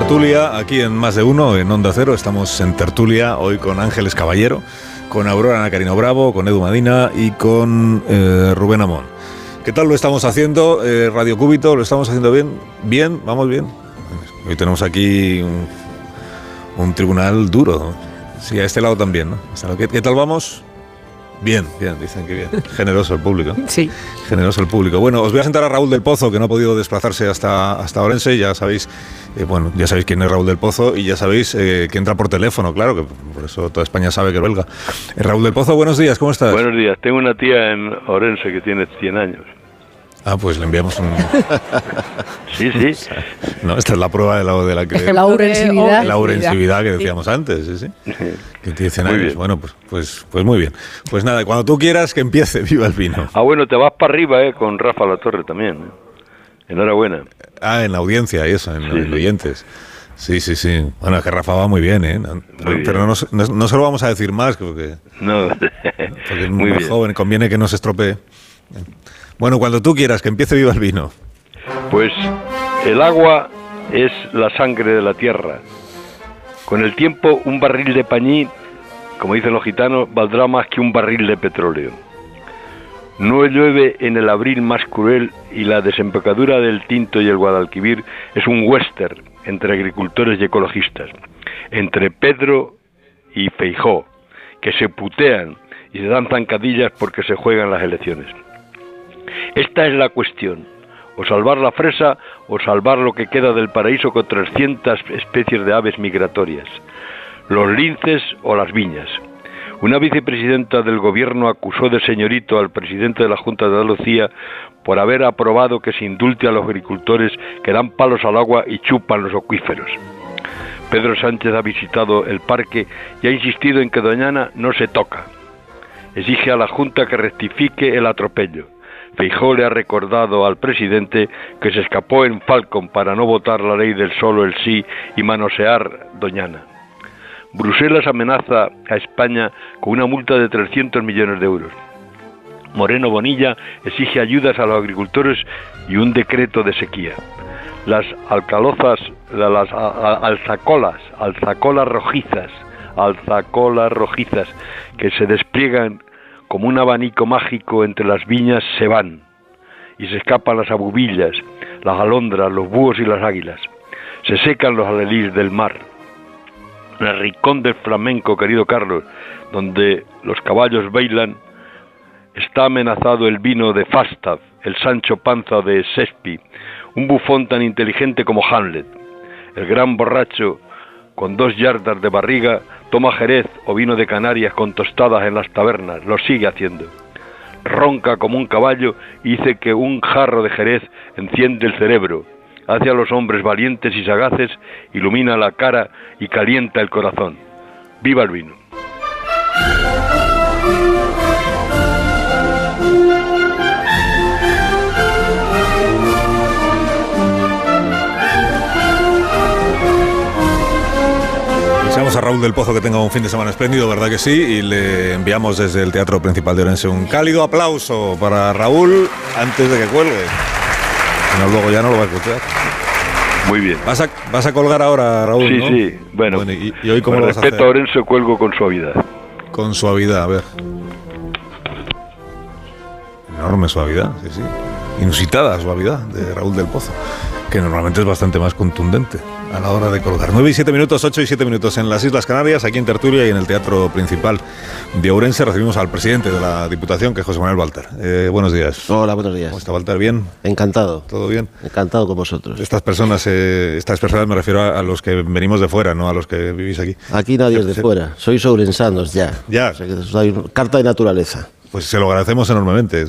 Tertulia, aquí en Más de Uno, en Onda Cero. Estamos en tertulia hoy con Ángeles Caballero, con Aurora Ana Carino Bravo, con Edu Madina y con eh, Rubén Amón. ¿Qué tal lo estamos haciendo? Eh, Radio Cúbito, ¿lo estamos haciendo bien? ¿Bien? ¿Vamos bien? Hoy tenemos aquí un, tribunal duro. Sí, a este lado también. ¿Qué, ¿Qué tal vamos? Bien, bien, dicen que bien. Generoso el público. *laughs* Sí. Generoso el público. Bueno, os voy a sentar a Raúl del Pozo, que no ha podido desplazarse hasta, hasta Orense. Ya sabéis, eh, bueno, ya sabéis quién es Raúl del Pozo y ya sabéis eh, que entra por teléfono, claro, que por eso toda España sabe que es belga. Eh, Raúl del Pozo, buenos días, ¿cómo estás? Buenos días. Tengo una tía en Orense que tiene 100 años. Ah, pues le enviamos un... *laughs* sí, sí. No, esta es la prueba de la, de la que... La urensividad. La urensividad que decíamos antes, sí, sí. Que 100 años. Bueno, pues, pues, pues muy bien. Pues nada, cuando tú quieras que empiece, *laughs* viva el vino. Ah, bueno, te vas para arriba, eh, con Rafa La Torre también. Enhorabuena. Ah, en la audiencia y eso, en, los oyentes. Sí, sí, sí. Bueno, es que Rafa va muy bien, ¿eh? Pero, no, se lo vamos a decir más, porque, no. porque *laughs* muy joven, conviene que no se estropee. Bueno, cuando tú quieras, que empiece viva el vino. Pues el agua es la sangre de la tierra. Con el tiempo, un barril de pañí, como dicen los gitanos, valdrá más que un barril de petróleo. No llueve en el abril más cruel y la desembocadura del Tinto y el Guadalquivir es un western entre agricultores y ecologistas, entre Pedro y Feijó, que se putean y se dan zancadillas porque se juegan las elecciones. Esta es la cuestión, o salvar la fresa o salvar lo que queda del paraíso con 300 especies de aves migratorias, los linces o las viñas. Una vicepresidenta del gobierno acusó de señorito al presidente de la Junta de Andalucía por haber aprobado que se indulte a los agricultores que dan palos al agua y chupan los acuíferos. Pedro Sánchez ha visitado el parque y ha insistido en que Doñana no se toca. Exige a la Junta que rectifique el atropello. Feijó le ha recordado al presidente que se escapó en Falcon para no votar la ley del solo el sí y manosear Doñana. Bruselas amenaza a España con una multa de 300 millones de euros. Moreno Bonilla exige ayudas a los agricultores y un decreto de sequía. Las alcalozas, las alzacolas, alzacolas rojizas, alzacolas rojizas que se despliegan como un abanico mágico entre las viñas se van y se escapan las abubillas, las alondras, los búhos y las águilas. Se secan los alelís del mar el rincón del flamenco, querido Carlos, donde los caballos bailan, está amenazado el vino de Falstaff, el Sancho Panza de Shakespeare, un bufón tan inteligente como Hamlet. El gran borracho, con dos yardas de barriga, toma jerez o vino de Canarias con tostadas en las tabernas, lo sigue haciendo. Ronca como un caballo y dice que un jarro de jerez enciende el cerebro, hace a los hombres valientes y sagaces, ilumina la cara y calienta el corazón. ¡Viva el vino! Deseamos a Raúl del Pozo que tenga un fin de semana espléndido, ¿verdad que sí? Y le enviamos desde el Teatro Principal de Orense un cálido aplauso para Raúl antes de que cuelgue. No, luego ya no lo va a escuchar. Muy bien. ¿Vas a, vas a colgar ahora, Raúl? Sí, sí. Bueno, y, hoy cómo lo vas a hacer? a Orense cuelgo con suavidad. Con suavidad, a ver. Enorme suavidad, sí, sí. Inusitada suavidad de Raúl del Pozo, que normalmente es bastante más contundente a la hora de colgar. 9 y 7 minutos, 8 y 7 minutos en las Islas Canarias, aquí en Tertulia y en el Teatro Principal de Ourense recibimos al presidente de la Diputación, que es José Manuel Walter. Eh, buenos días. Hola, buenos días. ¿Cómo está Walter? ¿Bien? Encantado. ¿Todo bien? Encantado con vosotros. Estas personas, eh, estas personas me refiero a, los que venimos de fuera, no a los que vivís aquí. Aquí nadie es de fuera, sois ourensanos ya. Ya. O carta de naturaleza. Pues se lo agradecemos enormemente.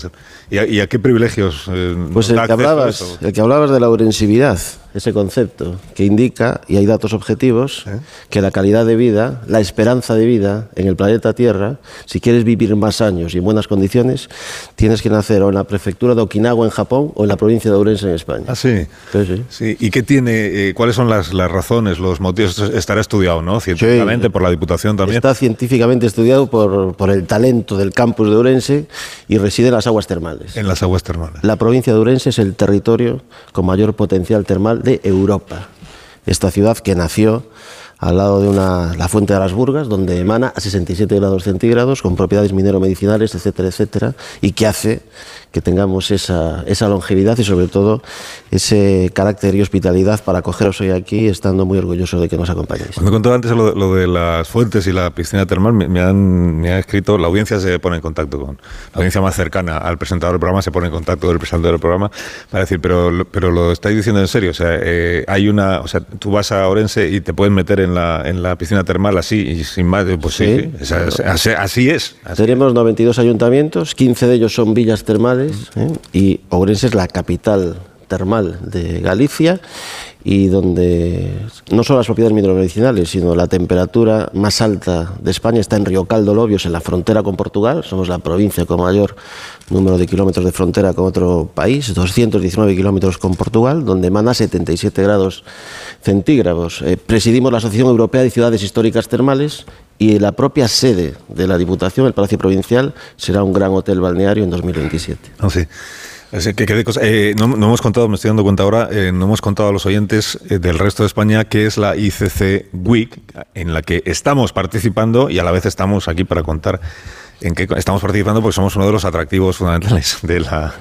¿Y a, qué privilegios? Eh, pues el que, hablabas, el que hablabas de la orensividad ese concepto que indica, y hay datos objetivos, que la calidad de vida, la esperanza de vida en el planeta Tierra, si quieres vivir más años y en buenas condiciones, tienes que nacer o en la prefectura de Okinawa en Japón o en la provincia de Ourense en España. Ah, sí. sí. ¿Y qué tiene, eh, cuáles son las, razones, los motivos? Estará estudiado, ¿no? Científicamente, por la Diputación también. Está científicamente estudiado por, por el talento del campus de Ourense y reside en las aguas termales. En las aguas termales. La provincia de Ourense es el territorio con mayor potencial termal de Europa. Esta ciudad que nació al lado de una, la fuente de las Burgas, donde emana a 67 grados centígrados, con propiedades minero-medicinales, etcétera, etcétera, y que hace que tengamos esa, esa longevidad y sobre todo ese carácter y hospitalidad para acogeros hoy aquí, estando muy orgulloso de que nos acompañéis. Cuando contó antes lo, de las fuentes y la piscina termal, me, han, me ha escrito, la audiencia se pone en contacto con, la audiencia más cercana al presentador del programa se pone en contacto con el presentador del programa para decir, pero, pero lo estáis diciendo en serio, o sea, eh, hay una, o sea, tú vas a Orense y te pueden meter en la, en la piscina termal así y sin más, pues sí, así, es. Tenemos 92 ayuntamientos, 15 de ellos son villas termales ¿eh? y Ourense es la capital termal de Galicia y donde no solo las propiedades mineromedicinales, sino la temperatura más alta de España está en Río Caldo Lobios, en la frontera con Portugal. Somos la provincia con mayor número de kilómetros de frontera con otro país, 219 kilómetros con Portugal, donde emana 77 grados centígrados. Eh, presidimos la Asociación Europea de Ciudades Históricas Termales y la propia sede de la Diputación, el Palacio Provincial, será un gran hotel balneario en 2027. Ah, sí. Eh, no, hemos contado, me estoy dando cuenta ahora, eh, no hemos contado a los oyentes eh, del resto de España qué es la ICC Week, en la que estamos participando y a la vez estamos aquí para contar en qué estamos participando porque somos uno de los atractivos fundamentales *laughs* de la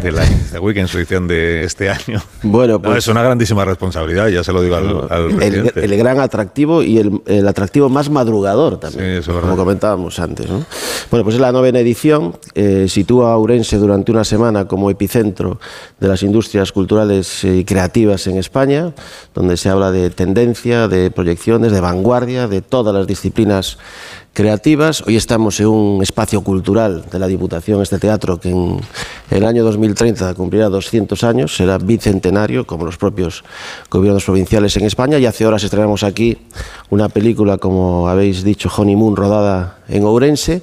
de la *laughs* Week en su edición de este año. Bueno, pues, es una grandísima responsabilidad, ya se lo digo al, presidente. El, gran atractivo y el, atractivo más madrugador también, como comentábamos antes. Bueno, pues es la novena edición, eh, sitúa a Ourense durante una semana como epicentro de las industrias culturales y creativas en España, donde se habla de tendencia, de proyecciones, de vanguardia, de todas las disciplinas creativas. Hoy estamos en un espacio cultural de la Diputación, este teatro que en el año 2030 cumplirá 200 años, será bicentenario, como los propios gobiernos provinciales en España, y hace horas estrenamos aquí una película, como habéis dicho, Honeymoon, rodada en Ourense,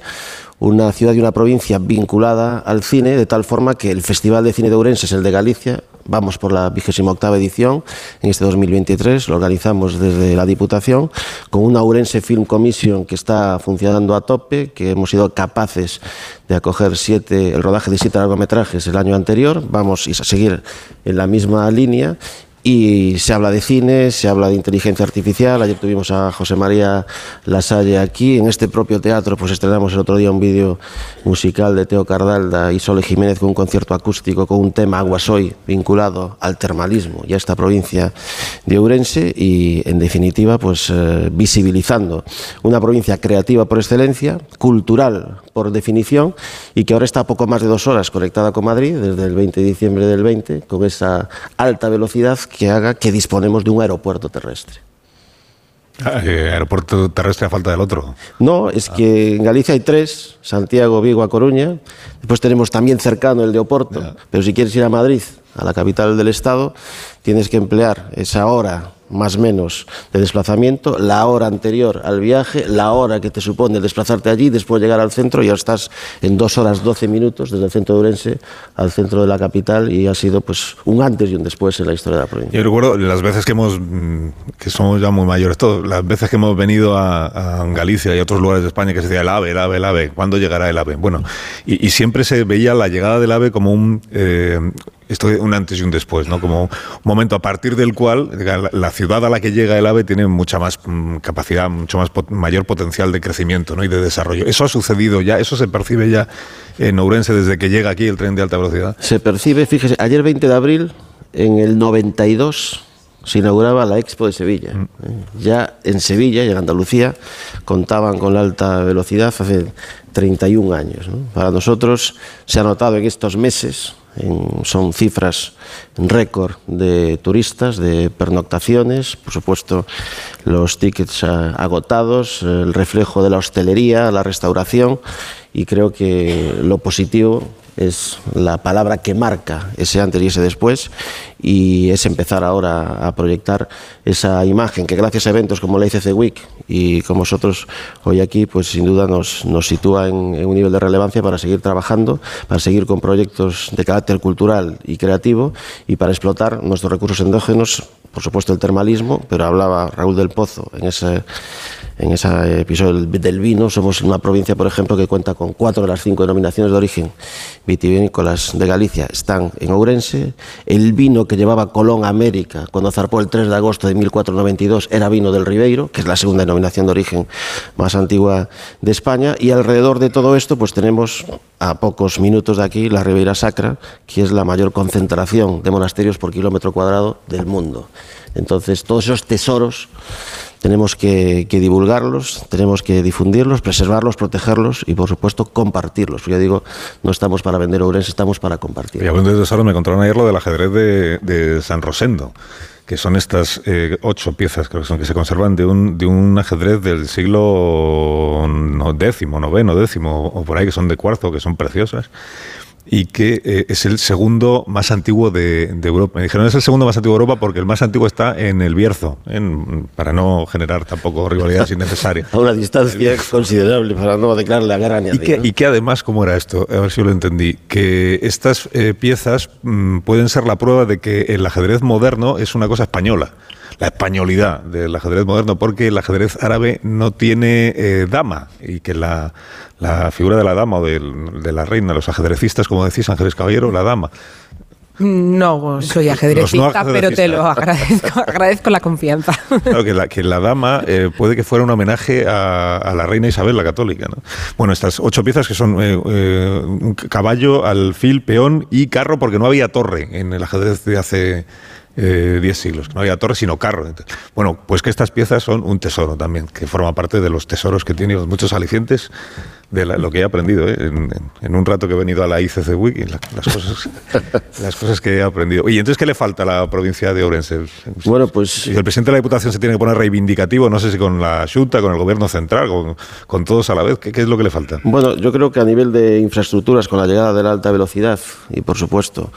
una ciudad y una provincia vinculada al cine, de tal forma que el Festival de Cine de Ourense es el de Galicia, vamos por la vigésima octava edición. En este 2023, lo organizamos desde la Diputación, con una Ourense Film Commission que está funcionando a tope, que hemos sido capaces de acoger el rodaje de siete largometrajes el año anterior, vamos a seguir en la misma línea y se habla de cine, se habla de inteligencia artificial. Ayer tuvimos a José María Lasalle aquí. En este propio teatro pues estrenamos el otro día un vídeo musical de Teo Cardalda y Sole Jiménez con un concierto acústico con un tema Aguasoy vinculado al termalismo y a esta provincia de Ourense y en definitiva pues eh, visibilizando una provincia creativa por excelencia, cultural por definición y que ahora está a poco más de dos horas conectada con Madrid desde el 20 de diciembre del 20 con esa alta velocidad que haga que disponemos de un aeropuerto terrestre. Ah, eh, aeropuerto terrestre a falta del otro. No, es que en Galicia hay tres, Santiago, Vigo, A Coruña. Después tenemos también cercano el de Oporto. Pero si quieres ir a Madrid, a la capital del Estado, tienes que emplear esa hora más menos de desplazamiento, la hora anterior al viaje, la hora que te supone desplazarte allí, después llegar al centro, ya estás en dos horas doce minutos desde el centro de Urense al centro de la capital y ha sido pues un antes y un después en la historia de la provincia. Yo recuerdo las veces que hemos, mm, que somos ya muy mayores todos, las veces que hemos venido a, Galicia y a otros lugares de España que se decía el AVE, el AVE, el AVE, ¿cuándo llegará el AVE? Bueno, y, siempre se veía la llegada del AVE como un... Eh, esto un antes y un después, ¿no? Como un momento a partir del cual la, ciudad a la que llega el AVE tiene mucha más mm, capacidad, mucho más mayor potencial de crecimiento ¿no? y de desarrollo. Eso ha sucedido ya, eso se percibe ya en Ourense desde que llega aquí el tren de alta velocidad. Se percibe, fíjese, ayer 20 de abril, en el 92 se inauguraba la Expo de Sevilla. Mm. ¿eh? Ya en Sevilla y en Andalucía contaban con la alta velocidad hace 31 años. Para nosotros se ha notado en estos meses son cifras récord de turistas, de pernoctaciones, por supuesto los tickets agotados, el reflejo de la hostelería, la restauración. Y creo que lo positivo es la palabra que marca ese antes y ese después y es empezar ahora a proyectar esa imagen que gracias a eventos como la ICC Week y como vosotros hoy aquí, pues sin duda nos, nos sitúa en, un nivel de relevancia para seguir trabajando, para seguir con proyectos de carácter cultural y creativo y para explotar nuestros recursos endógenos, por supuesto el termalismo, pero hablaba Raúl del Pozo en ese en ese episodio del vino. Somos una provincia, por ejemplo, que cuenta con cuatro de las cinco denominaciones de origen vitivinícolas de Galicia. Están en Ourense. El vino que llevaba Colón a América cuando zarpó el 3 de agosto de 1492 era vino del Ribeiro, que es la segunda denominación de origen más antigua de España. Y alrededor de todo esto, pues tenemos a pocos minutos de aquí la Ribeira Sacra, que es la mayor concentración de monasterios por kilómetro cuadrado del mundo. Entonces, todos esos tesoros tenemos que, divulgarlos, tenemos que difundirlos, preservarlos, protegerlos y, por supuesto, compartirlos. Yo digo, no estamos para vender Ourense, estamos para compartir. Y hablando de tesoro, me contaron ayer lo del ajedrez de, San Rosendo que son estas eh, ocho piezas creo que, son, que se conservan de un, de un ajedrez del siglo décimo, noveno, décimo, o por ahí, que son de cuarzo, que son preciosas y que eh, es el segundo más antiguo de, Europa. Me dijeron es el segundo más antiguo de Europa porque el más antiguo está en el Bierzo, para no generar tampoco rivalidades innecesarias. *laughs* A una distancia considerable para no declarar la y que, y que además, ¿cómo era esto? A ver si lo entendí. Que estas eh, piezas mm, pueden ser la prueba de que el ajedrez moderno es una cosa española la españolidad del ajedrez moderno, porque el ajedrez árabe no tiene eh, dama y que la, figura de la dama o de, la reina, los ajedrecistas, como decís, Ángeles Caballero, la dama. No soy ajedrecista, pero te lo agradezco, *laughs* agradezco la confianza. Claro, que la, que la dama eh, puede que fuera un homenaje a, la reina Isabel la Católica. Bueno, estas ocho piezas que son eh, un caballo, alfil, peón y carro, porque no había torre en el ajedrez de hace 10 eh, siglos, que no había torre sino carro. Bueno, pues que estas piezas son un tesoro también, que forma parte de los tesoros que tiene muchos alicientes de lo que he aprendido ¿eh? en, un rato que he venido a la ICC Wiki, las, cosas, *laughs* las cosas que he aprendido. Y entonces, ¿qué le falta a la provincia de Orense? Bueno, pues... Si el presidente de la Diputación se tiene que poner reivindicativo, no sé si con la Junta, con el Gobierno Central, con, con todos a la vez, ¿qué, ¿qué, es lo que le falta? Bueno, yo creo que a nivel de infraestructuras, con la llegada de la alta velocidad y, por supuesto,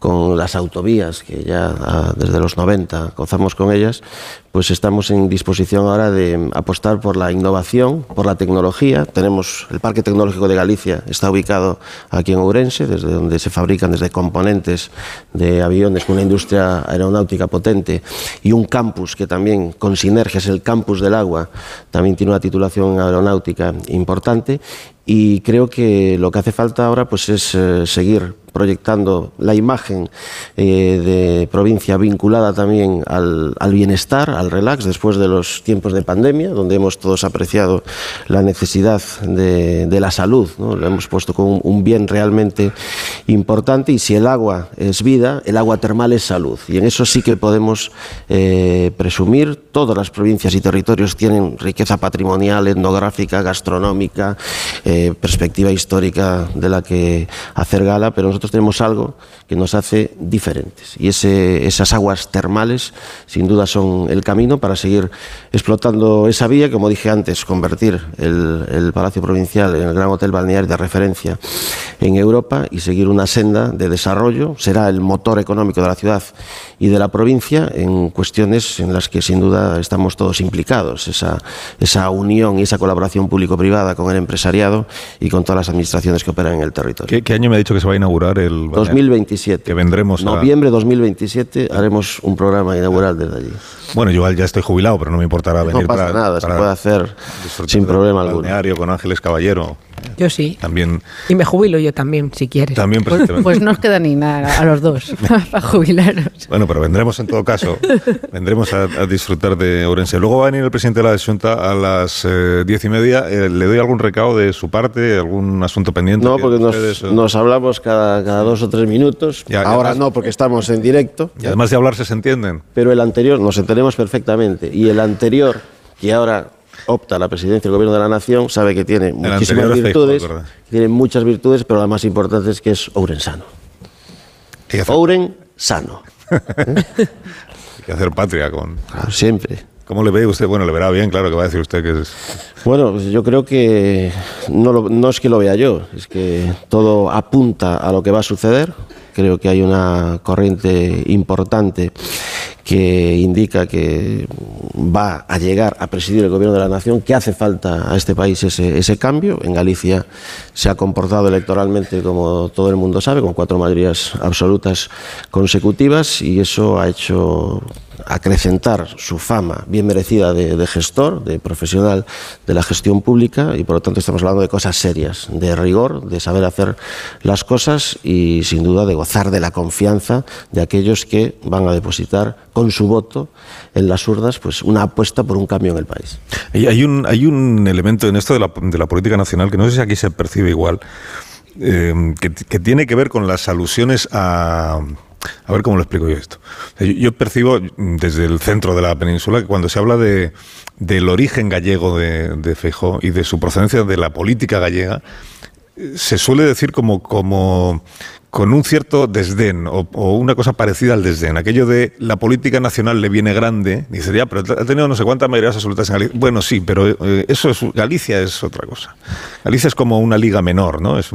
con las autovías, que ya ah, desde los 90 gozamos con ellas, pues estamos en disposición ahora de apostar por la innovación, por la tecnología. Tenemos el Parque Tecnológico de Galicia, está ubicado aquí en Ourense, desde donde se fabrican desde componentes de aviones una industria aeronáutica potente y un campus que también con sinergias, el campus del agua, también tiene una titulación aeronáutica importante y creo que lo que hace falta ahora pues es eh, seguir proyectando la imagen eh, de provincia vinculada también al, bienestar, al relax, después de los tiempos de pandemia, donde hemos todos apreciado la necesidad de, la salud, lo hemos puesto como un, bien realmente importante y si el agua es vida, el agua termal es salud. Y en eso sí que podemos eh, presumir, todas las provincias y territorios tienen riqueza patrimonial, etnográfica, gastronómica, eh, perspectiva histórica de la que hacer gala, pero nosotros tenemos algo que nos hace diferentes y esas aguas termales sin duda son el camino para seguir explotando esa vía, como dije antes, convertir el, Palacio Provincial en el gran hotel balneario de referencia en Europa y seguir una senda de desarrollo. Será el motor económico de la ciudad y de la provincia en cuestiones en las que sin duda estamos todos implicados, esa, esa unión y esa colaboración público-privada con el empresariado y con todas las administraciones que operan en el territorio. ¿Qué, año me ha dicho que se va a inaugurar el... 2027. Que vendremos Noviembre 2027 haremos un programa inaugural desde allí. Bueno, yo ya estoy jubilado, pero no me importará venir no pasa nada, se puede hacer sin problema alguno. con Ángeles Caballero. Yo sí. También. Y me jubilo yo también, si quieres. También, pues, pues no os queda ni nada a los dos *laughs* *laughs* para jubilaros. Bueno, pero vendremos en todo caso. *laughs* vendremos a, disfrutar de Ourense. Luego va a venir el presidente de la Junta a las eh, diez y media. Eh, ¿Le doy algún recado de su parte? ¿Algún asunto pendiente? No, porque nos, hablamos cada, cada, dos o tres minutos. Ahora no, porque estamos en directo. Y además de hablarse se entienden. Pero el anterior nos entendemos perfectamente. Y el anterior, que ahora opta a la presidencia del gobierno de la nación, sabe que tiene muchísimas virtudes, tiene muchas virtudes, pero la más importante es que es ourensano. Ouren sano. Hay que hacer *laughs* patria con. siempre. ¿Cómo le ve usted? Bueno, le verá bien, claro, que va a decir usted que es. Bueno, pues yo creo que no, no es que lo vea yo, es que todo apunta a lo que va a suceder. Creo que hay una corriente importante que indica que va a llegar a presidir el gobierno de la nación, que hace falta a este país ese, ese cambio. En Galicia se ha comportado electoralmente, como todo el mundo sabe, con cuatro mayorías absolutas consecutivas y eso ha hecho acrecentar su fama bien merecida de, gestor, de profesional de la gestión pública y por lo tanto estamos hablando de cosas serias, de rigor, de saber hacer las cosas y sin duda de gozar de la confianza de aquellos que van a depositar con su voto en las urnas pues una apuesta por un cambio en el país. hay un, hay un elemento en esto de la, de la política nacional que no sé si aquí se percibe igual, eh, que tiene que ver con las alusiones a a ver cómo lo explico yo esto. Yo, percibo desde el centro de la península que cuando se habla de, del origen gallego de, de y de su procedencia de la política gallega, se suele decir como, como, con un cierto desdén o, una cosa parecida al desdén. Aquello de la política nacional le viene grande. Dice, ya, pero ha tenido no sé cuántas mayorías absolutas en Galicia. Bueno, sí, pero eh, eso es Galicia es otra cosa. Galicia es como una liga menor, ¿no? Es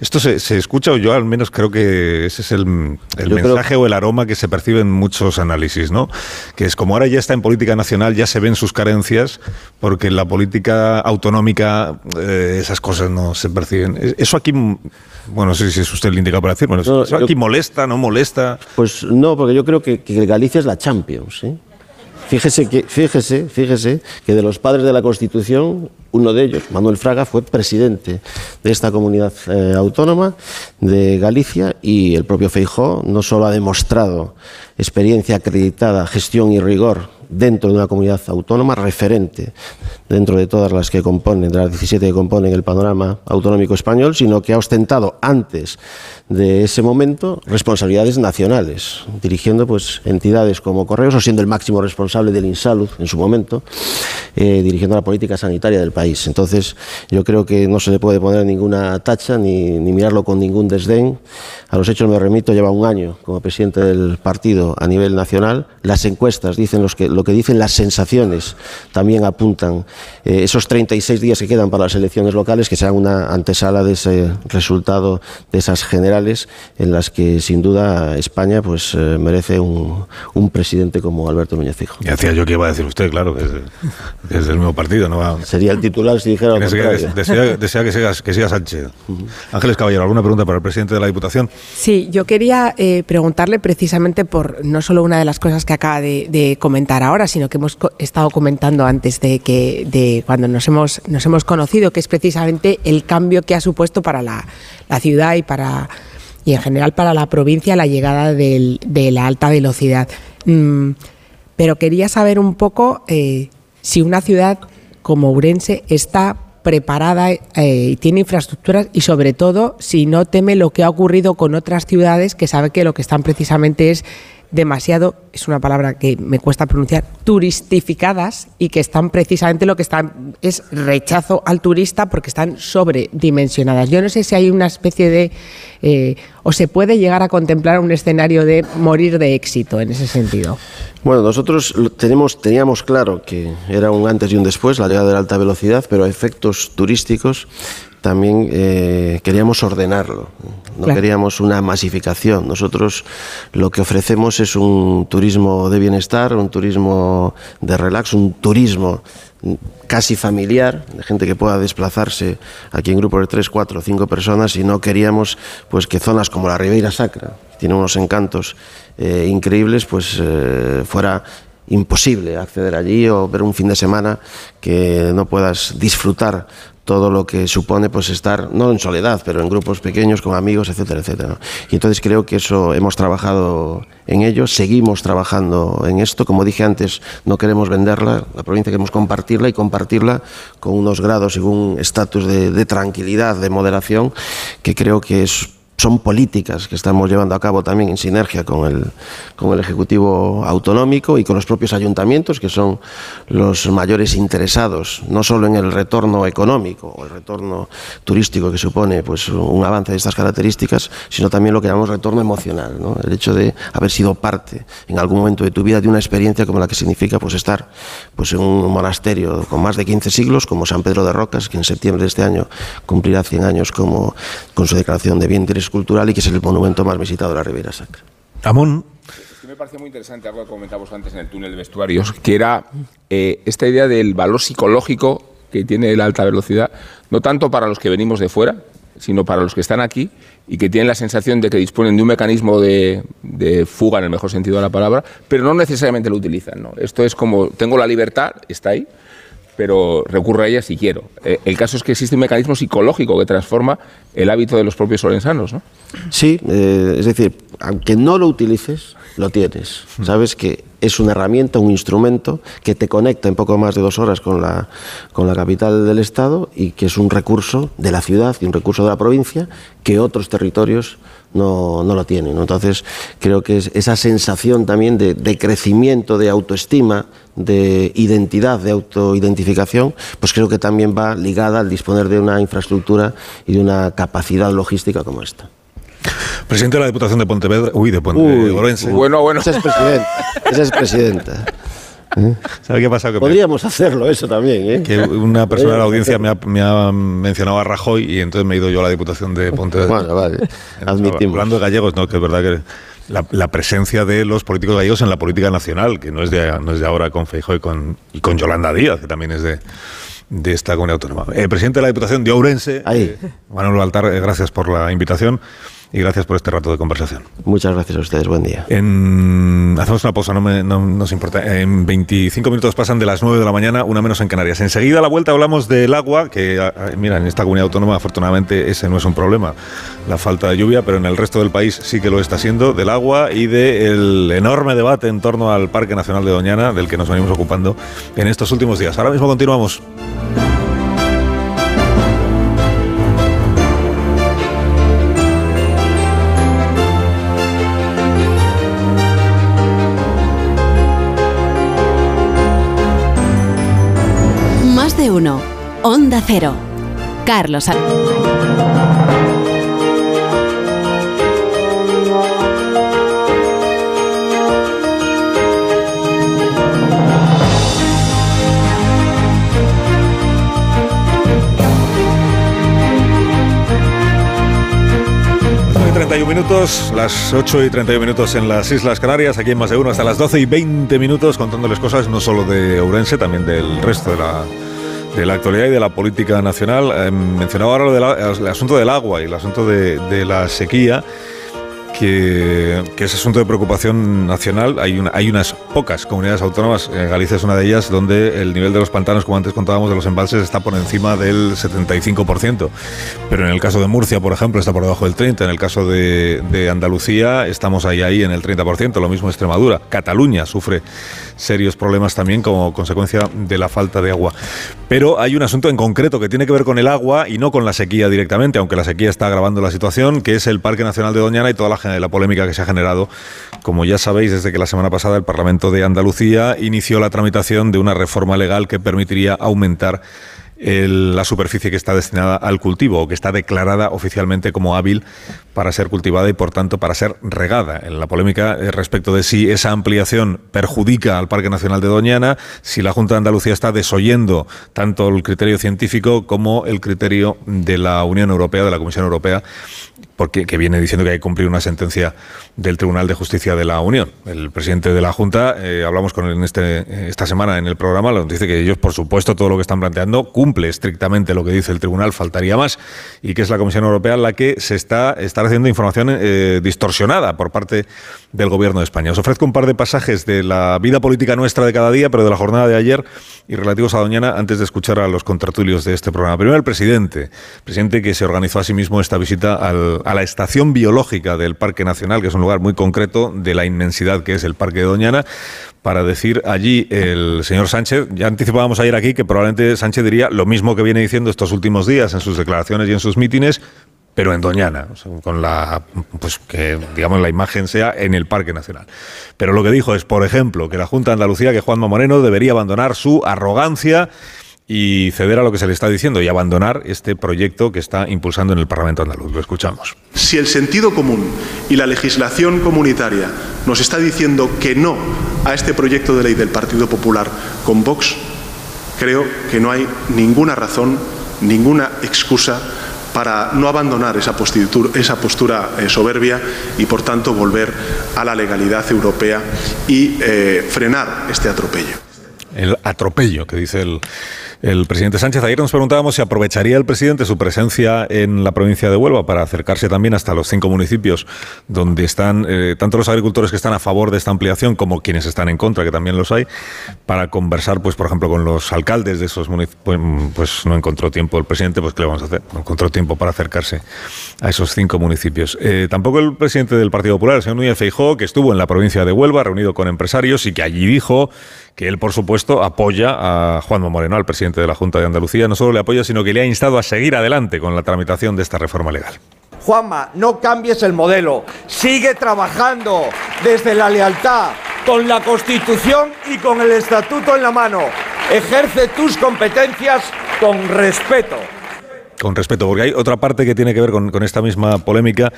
esto se, escucha, o yo al menos creo que ese es el, mensaje o el aroma que se percibe en muchos análisis, ¿no? Que es como ahora ya está en política nacional, ya se ven sus carencias, porque en la política autonómica eh, esas cosas no se perciben. Eso aquí bueno, no sé si es usted el indicado para decir. Bueno, ¿eso aquí molesta, no molesta? Pues no, porque yo creo que, Galicia es la Champions. ¿eh? Fíjese que, fíjese, fíjese que de los padres de la Constitución, uno de ellos, Manuel Fraga, fue presidente de esta comunidad eh, autónoma de Galicia y el propio Feijó no solo ha demostrado experiencia acreditada, gestión y rigor dentro de una comunidad autónoma referente dentro de todas las que componen, de las 17 que componen el panorama autonómico español, sino que ha ostentado antes de ese momento responsabilidades nacionales, dirigiendo pues entidades como Correos o siendo el máximo responsable del Insalud en su momento, eh, dirigiendo la política sanitaria del país. Entonces, yo creo que no se le puede poner ninguna tacha ni, mirarlo con ningún desdén. A los hechos me remito, lleva un año como presidente del partido a nivel nacional. Las encuestas dicen los que, que dicen las sensaciones, también apuntan eh, esos 36 días que quedan para las elecciones locales, que sean una antesala de ese resultado de esas generales, en las que sin duda España pues eh, merece un, presidente como Alberto Núñez Fijo. Y hacía yo que iba a decir usted, claro, que es, del mismo partido, ¿no? Va... Sería el titular si dijera lo Desea, desea, que, siga, que siga Sánchez. Ángeles Caballero, ¿alguna pregunta para el presidente de la Diputación? Sí, yo quería eh, preguntarle precisamente por no solo una de las cosas que acaba de, comentar ahora, sino que hemos estado comentando antes de que de cuando nos hemos, nos hemos conocido, que es precisamente el cambio que ha supuesto para la, ciudad y para y en general para la provincia la llegada de la alta velocidad. Mm, pero quería saber un poco eh, si una ciudad como Urense está preparada eh, tiene infraestructuras y sobre todo si no teme lo que ha ocurrido con otras ciudades que sabe que lo que están precisamente es demasiado, es una palabra que me cuesta pronunciar, turistificadas y que están precisamente lo que están es rechazo al turista porque están sobredimensionadas. Yo no sé si hay una especie de, eh, o se puede llegar a contemplar un escenario de morir de éxito en ese sentido. Bueno, nosotros tenemos, teníamos claro que era un antes y un después la llegada de la alta velocidad, pero a efectos turísticos también eh, queríamos ordenarlo, no queríamos una masificación. Nosotros lo que ofrecemos es un turismo de bienestar, un turismo de relax, un turismo casi familiar, de gente que pueda desplazarse aquí en grupos de tres, cuatro, cinco personas y no queríamos pues que zonas como la Ribeira Sacra, que tiene unos encantos eh, increíbles, pues eh, fuera imposible acceder allí o ver un fin de semana que no puedas disfrutar todo lo que supone pues estar no en soledad, pero en grupos pequeños con amigos, etcétera, etcétera. Y entonces creo que eso hemos trabajado en ello, seguimos trabajando en esto, como dije antes, no queremos venderla, la provincia queremos compartirla y compartirla con unos grados y un estatus de, de tranquilidad, de moderación que creo que es son políticas que estamos llevando a cabo también en sinergia con el, con el Ejecutivo Autonómico y con los propios ayuntamientos, que son los mayores interesados, no solo en el retorno económico o el retorno turístico que supone pues, un avance de estas características, sino también lo que llamamos retorno emocional, el hecho de haber sido parte en algún momento de tu vida de una experiencia como la que significa pues, estar pues, en un monasterio con más de 15 siglos, como San Pedro de Rocas, que en septiembre de este año cumplirá 100 años como, con su declaración de bien interés cultural y que es el monumento más visitado de la Ribeira Sacra. Amón. me pareció muy interesante algo que comentábamos antes en el túnel de vestuarios, que era eh, esta idea del valor psicológico que tiene la alta velocidad, no tanto para los que venimos de fuera, sino para los que están aquí y que tienen la sensación de que disponen de un mecanismo de, fuga, en el mejor sentido de la palabra, pero no necesariamente lo utilizan. Esto es como, tengo la libertad, está ahí, pero recurro a ella si quiero. Eh, el caso es que existe un mecanismo psicológico que transforma el hábito de los propios orensanos, ¿no? Sí, eh, es decir, aunque no lo utilices, lo tienes. Sabes que es una herramienta, un instrumento que te conecta en poco más de dos horas con la, con la capital del Estado y que es un recurso de la ciudad y un recurso de la provincia que otros territorios no, no lo tienen. Entonces, creo que es esa sensación también de, de, crecimiento, de autoestima, de identidad, de autoidentificación, pues creo que también va ligada al disponer de una infraestructura y de una capacidad logística como esta. Presidente de la Diputación de Pontevedra, uy, de Pontevedra, Bueno, bueno. Esa es presidenta. Esa es presidenta. *laughs* ¿Sabe qué pasa? Podríamos hacerlo eso también, ¿eh? Que una persona de la audiencia me ha, mencionado a Rajoy y entonces me he ido yo a la Diputación de Pontevedra. Bueno, vale, admitimos. Hablando de gallegos, no, que es verdad que la, presencia de los políticos gallegos en la política nacional, que no es de, no es de ahora con Feijóo y con, y con Yolanda Díaz, que también es de, de esta comunidad autónoma. El presidente de la Diputación de Ourense, Ahí. Eh, Manuel Baltar, eh, gracias por la invitación y gracias por este rato de conversación. Muchas gracias a ustedes, buen día. En, hacemos una pausa, no, me, no, nos importa. En 25 minutos pasan de las 9 de la mañana, una menos en Canarias. Enseguida a la vuelta hablamos del agua, que mira, en esta comunidad autónoma afortunadamente ese no es un problema, la falta de lluvia, pero en el resto del país sí que lo está siendo, del agua y del enorme debate en torno al Parque Nacional de Doñana, del que nos venimos ocupando en estos últimos días. Ahora mismo continuamos. Uno. Onda Cero. Carlos Al 31 minutos, las 8 y 31 minutos en las Islas Canarias, aquí en más de uno, hasta las 12 y 20 minutos, contándoles cosas no solo de Ourense, también del resto de la de la actualidad y de la política nacional. Eh, mencionaba ahora el asunto del agua y el asunto de la sequía que, es asunto de preocupación nacional. Hay, hay unas pocas comunidades autónomas, eh, Galicia es una de ellas, donde el nivel de los pantanos, como antes contábamos, de los embalses está por encima del 75%. Pero en el caso de Murcia, por ejemplo, está por debajo del 30%. En el caso de, de Andalucía, estamos ahí, ahí en el 30%. Lo mismo Extremadura. Cataluña sufre serios problemas también como consecuencia de la falta de agua. Pero hay un asunto en concreto que tiene que ver con el agua y no con la sequía directamente, aunque la sequía está agravando la situación, que es el Parque Nacional de Doñana y toda la de la polémica que se ha generado, como ya sabéis, desde que la semana pasada el Parlamento de Andalucía inició la tramitación de una reforma legal que permitiría aumentar la superficie que está destinada al cultivo o que está declarada oficialmente como hábil para ser cultivada y por tanto para ser regada. En la polémica eh, respecto de si esa ampliación perjudica al Parque Nacional de Doñana, si la Junta de Andalucía está desoyendo tanto el criterio científico como el criterio de la Unión Europea, de la Comisión Europea, porque que viene diciendo que hay que cumplir una sentencia del Tribunal de Justicia de la Unión. El presidente de la Junta, eh, hablamos con él este, esta semana en el programa, nos dice que ellos, por supuesto, todo lo que están planteando cumple estrictamente lo que dice el Tribunal, faltaría más, y que es la Comisión Europea la que se está haciendo información eh, distorsionada por parte del Gobierno de España. Os ofrezco un par de pasajes de la vida política nuestra de cada día, pero de la jornada de ayer y relativos a Doñana, antes de escuchar a los contratulios de este programa. Primero el presidente, presidente que se organizó a sí mismo esta visita a la estación biológica del Parque Nacional, que es un lugar muy concreto de la inmensidad que es el Parque de Doñana, para decir allí el señor Sánchez, ya anticipábamos ayer aquí que probablemente Sánchez diría lo mismo que viene diciendo estos últimos días en sus declaraciones y en sus mítines, pero en Doñana, con la pues que digamos la imagen sea en el Parque Nacional. Pero lo que dijo es, por ejemplo, que la Junta de Andalucía, que Juanma Moreno debería abandonar su arrogancia y ceder a lo que se le está diciendo y abandonar este proyecto que está impulsando en el Parlamento andaluz. Lo escuchamos. Si el sentido común y la legislación comunitaria nos está diciendo que no a este proyecto de ley del Partido Popular con Vox, creo que no hay ninguna razón, ninguna excusa para no abandonar esa postura, eh, soberbia y, por tanto, volver a la legalidad europea y eh, frenar este atropello. El atropello que dice el el presidente Sánchez. Ayer nos preguntábamos si aprovecharía el presidente su presencia en la provincia de Huelva para acercarse también hasta los cinco municipios donde están eh, tanto los agricultores que están a favor de esta ampliación como quienes están en contra, que también los hay, para conversar, pues por ejemplo, con los alcaldes de esos municipios. Pues, pues, no encontró tiempo el presidente, pues ¿qué le vamos a hacer? No encontró tiempo para acercarse a esos cinco municipios. Eh, tampoco el presidente del Partido Popular, el señor Núñez Feijó, que estuvo en la provincia de Huelva reunido con empresarios y que allí dijo que él, por supuesto, apoya a Juanma Moreno, al presidente de la Junta de Andalucía. No solo le apoya, sino que le ha instado a seguir adelante con la tramitación de esta reforma legal. Juanma, no cambies el modelo. Sigue trabajando desde la lealtad, con la Constitución y con el Estatuto en la mano. Ejerce tus competencias con respeto. Con respeto, porque hay otra parte que tiene que ver con, con esta misma polémica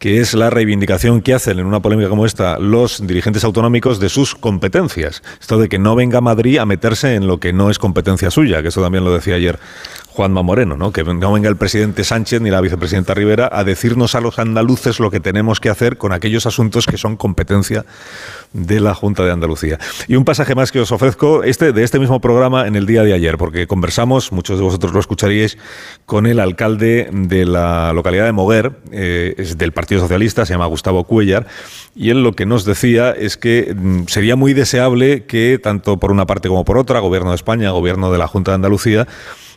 que es la reivindicación que hacen en una polémica como esta los dirigentes autonómicos de sus competencias. Esto de que no venga Madrid a meterse en lo que no es competencia suya, que eso también lo decía ayer Juanma Moreno, ¿no? que no venga el presidente Sánchez ni la vicepresidenta Rivera a decirnos a los andaluces lo que tenemos que hacer con aquellos asuntos que son competencia de la Junta de Andalucía. Y un pasaje más que os ofrezco este, de este mismo programa en el día de ayer, porque conversamos, muchos de vosotros lo escucharíais, con el alcalde de la localidad de Moguer, eh, es del Partido Socialista, se llama Gustavo Cuellar, y él lo que nos decía es que mm, sería muy deseable que, tanto por una parte como por otra, Gobierno de España, Gobierno de la Junta de Andalucía,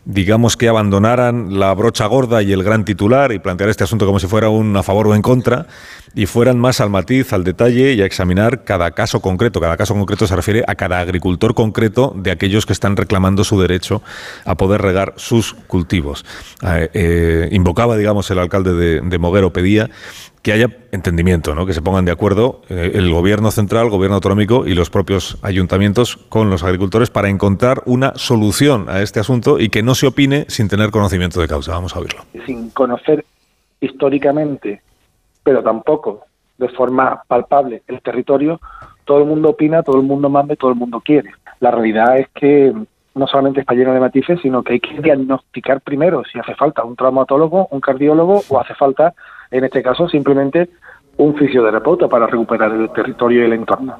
digamos que abandonaran la brocha gorda y el gran titular y plantear este asunto como si fuera un a favor o en contra y fueran más al matiz, al detalle y a examinar cada caso concreto. Cada caso concreto se refiere a cada agricultor concreto de aquellos que están reclamando su derecho a poder regar sus cultivos. Eh, eh, invocaba, digamos, el alcalde de, de Moguero, pedía que haya entendimiento, ¿no? que se pongan de acuerdo eh, el gobierno central, el gobierno autonómico y los propios ayuntamientos con los agricultores para encontrar una solución a este asunto y que no se opine sin tener conocimiento de causa. Vamos a oírlo. Sin conocer históricamente, pero tampoco de forma palpable el territorio, todo el mundo opina, todo el mundo manda todo el mundo quiere. La realidad es que no solamente está lleno de matices, sino que hay que diagnosticar primero si hace falta un traumatólogo, un cardiólogo o hace falta en este caso simplemente un fisioterapeuta para recuperar el territorio y el entorno.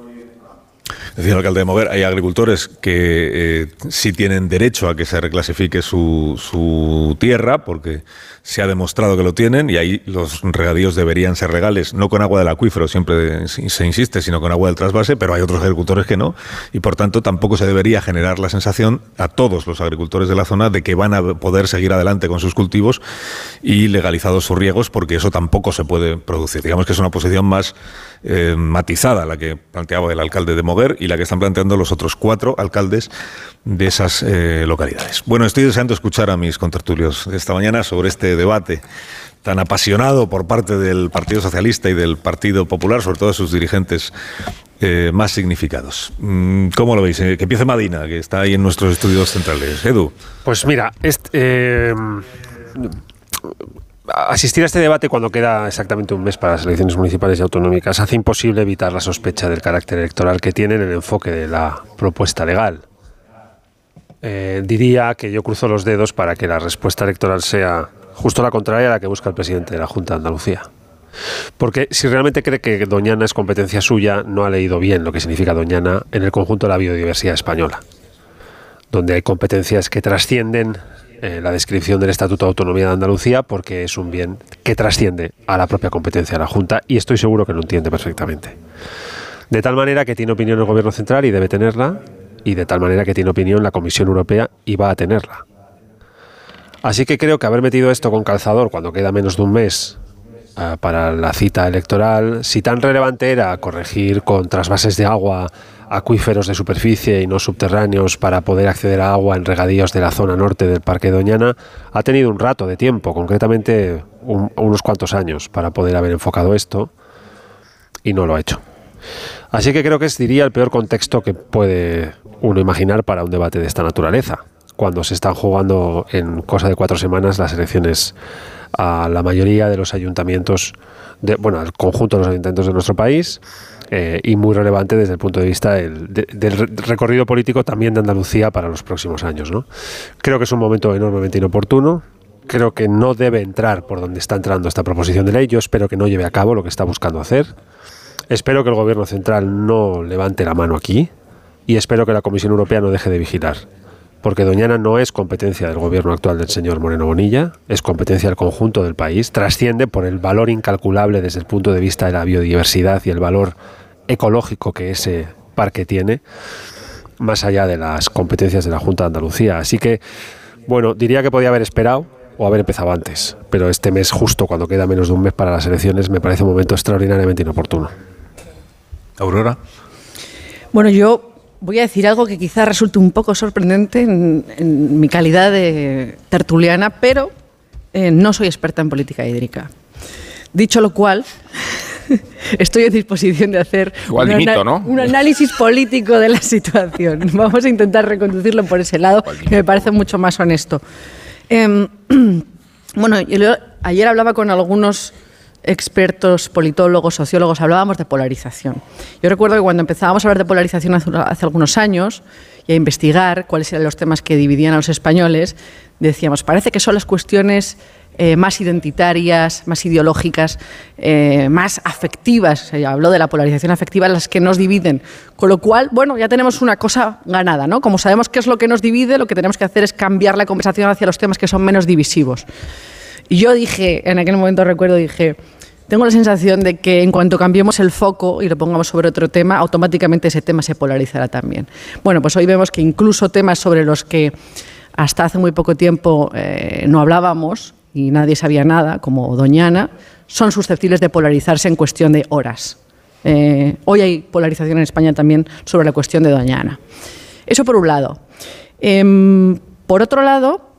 Decía el alcalde de Mover, hay agricultores que eh, sí tienen derecho a que se reclasifique su, su, tierra, porque se ha demostrado que lo tienen, y ahí los regadíos deberían ser regales, no con agua del acuífero, siempre se insiste, sino con agua del trasvase, pero hay otros agricultores que no, y por tanto tampoco se debería generar la sensación a todos los agricultores de la zona de que van a poder seguir adelante con sus cultivos y legalizados sus riegos, porque eso tampoco se puede producir. Digamos que es una posición más eh, matizada la que planteaba el alcalde de Moguer y la que están planteando los otros cuatro alcaldes de esas eh, localidades. Bueno, estoy deseando escuchar a mis contertulios esta mañana sobre este debate tan apasionado por parte del Partido Socialista y del Partido Popular, sobre todo de sus dirigentes eh, más significados. Mm, ¿Cómo lo veis? Que empiece Madina, que está ahí en nuestros estudios centrales. Edu. Pues mira, este, asistir a este debate cuando queda exactamente un mes para las elecciones municipales y autonómicas hace imposible evitar la sospecha del carácter electoral que tiene en el enfoque de la propuesta legal. Eh, diría que yo cruzo los dedos para que la respuesta electoral sea justo la contraria a la que busca el presidente de la Junta de Andalucía. Porque si realmente cree que Doñana es competencia suya, no ha leído bien lo que significa Doñana en el conjunto de la biodiversidad española, donde hay competencias que trascienden eh, la descripción del Estatuto de Autonomía de Andalucía porque es un bien que trasciende a la propia competencia de la Junta y estoy seguro que lo entiende perfectamente. De tal manera que tiene opinión el Gobierno Central y debe tenerla, y de tal manera que tiene opinión la Comisión Europea y va a tenerla. Así que creo que haber metido esto con calzador cuando queda menos de un mes eh, para la cita electoral, si tan relevante era corregir con trasvases de agua acuíferos de superficie y no subterráneos para poder acceder a agua en regadíos de la zona norte del Parque Doñana, ha tenido un rato de tiempo, concretamente unos cuantos años, para poder haber enfocado esto y no lo ha hecho. Así que creo que es, diría, el peor contexto que puede uno imaginar para un debate de esta naturaleza, cuando se están jugando en cosa de cuatro semanas las elecciones a la mayoría de los ayuntamientos, de, bueno, al conjunto de los ayuntamientos de nuestro país, eh, y muy relevante desde el punto de vista del, recorrido político también de Andalucía para los próximos años. ¿no? Creo que es un momento enormemente inoportuno. Creo que no debe entrar por donde está entrando esta proposición de ley. Yo espero que no lleve a cabo lo que está buscando hacer. Espero que el Gobierno central no levante la mano aquí y espero que la Comisión Europea no deje de vigilar porque Doñana no es competencia del gobierno actual del señor Moreno Bonilla, es competencia del conjunto del país, trasciende por el valor incalculable desde el punto de vista de la biodiversidad y el valor ecológico que ese parque tiene, más allá de las competencias de la Junta de Andalucía. Así que, bueno, diría que podía haber esperado o haber empezado antes, pero este mes, justo cuando queda menos de un mes para las elecciones, me parece un momento extraordinariamente inoportuno. Aurora. Bueno, yo voy a decir algo que quizá resulte un poco sorprendente en, mi calidad de tertuliana, pero eh, no soy experta en política hídrica. Dicho lo cual, *laughs* estoy en disposición de hacer un, análisis político de la *laughs* situación. Vamos a intentar reconducirlo por ese lado, que me parece mucho más honesto. Em, *clears throat* bueno, ayer hablaba con algunos expertos, politólogos, sociólogos, hablábamos de polarización. Yo recuerdo que cuando empezábamos a hablar de polarización hace, algunos años y a investigar cuáles eran los temas que dividían a los españoles, decíamos, parece que son las cuestiones eh, más identitarias, más ideológicas, eh, más afectivas. Se habló de la polarización afectiva, las que nos dividen. Con lo cual, bueno, ya tenemos una cosa ganada, ¿no? Como sabemos qué es lo que nos divide, lo que tenemos que hacer es cambiar la conversación hacia los temas que son menos divisivos. Y yo dije, en aquel momento recuerdo, dije, tengo la sensación de que en cuanto cambiemos el foco y lo pongamos sobre otro tema, automáticamente ese tema se polarizará también. Bueno, pues hoy vemos que incluso temas sobre los que hasta hace muy poco tiempo eh, no hablábamos, y nadie sabía nada, como Doñana, son susceptibles de polarizarse en cuestión de horas. Eh, hoy hay polarización en España también sobre la cuestión de Doñana. Eso por un lado. Em, por otro lado,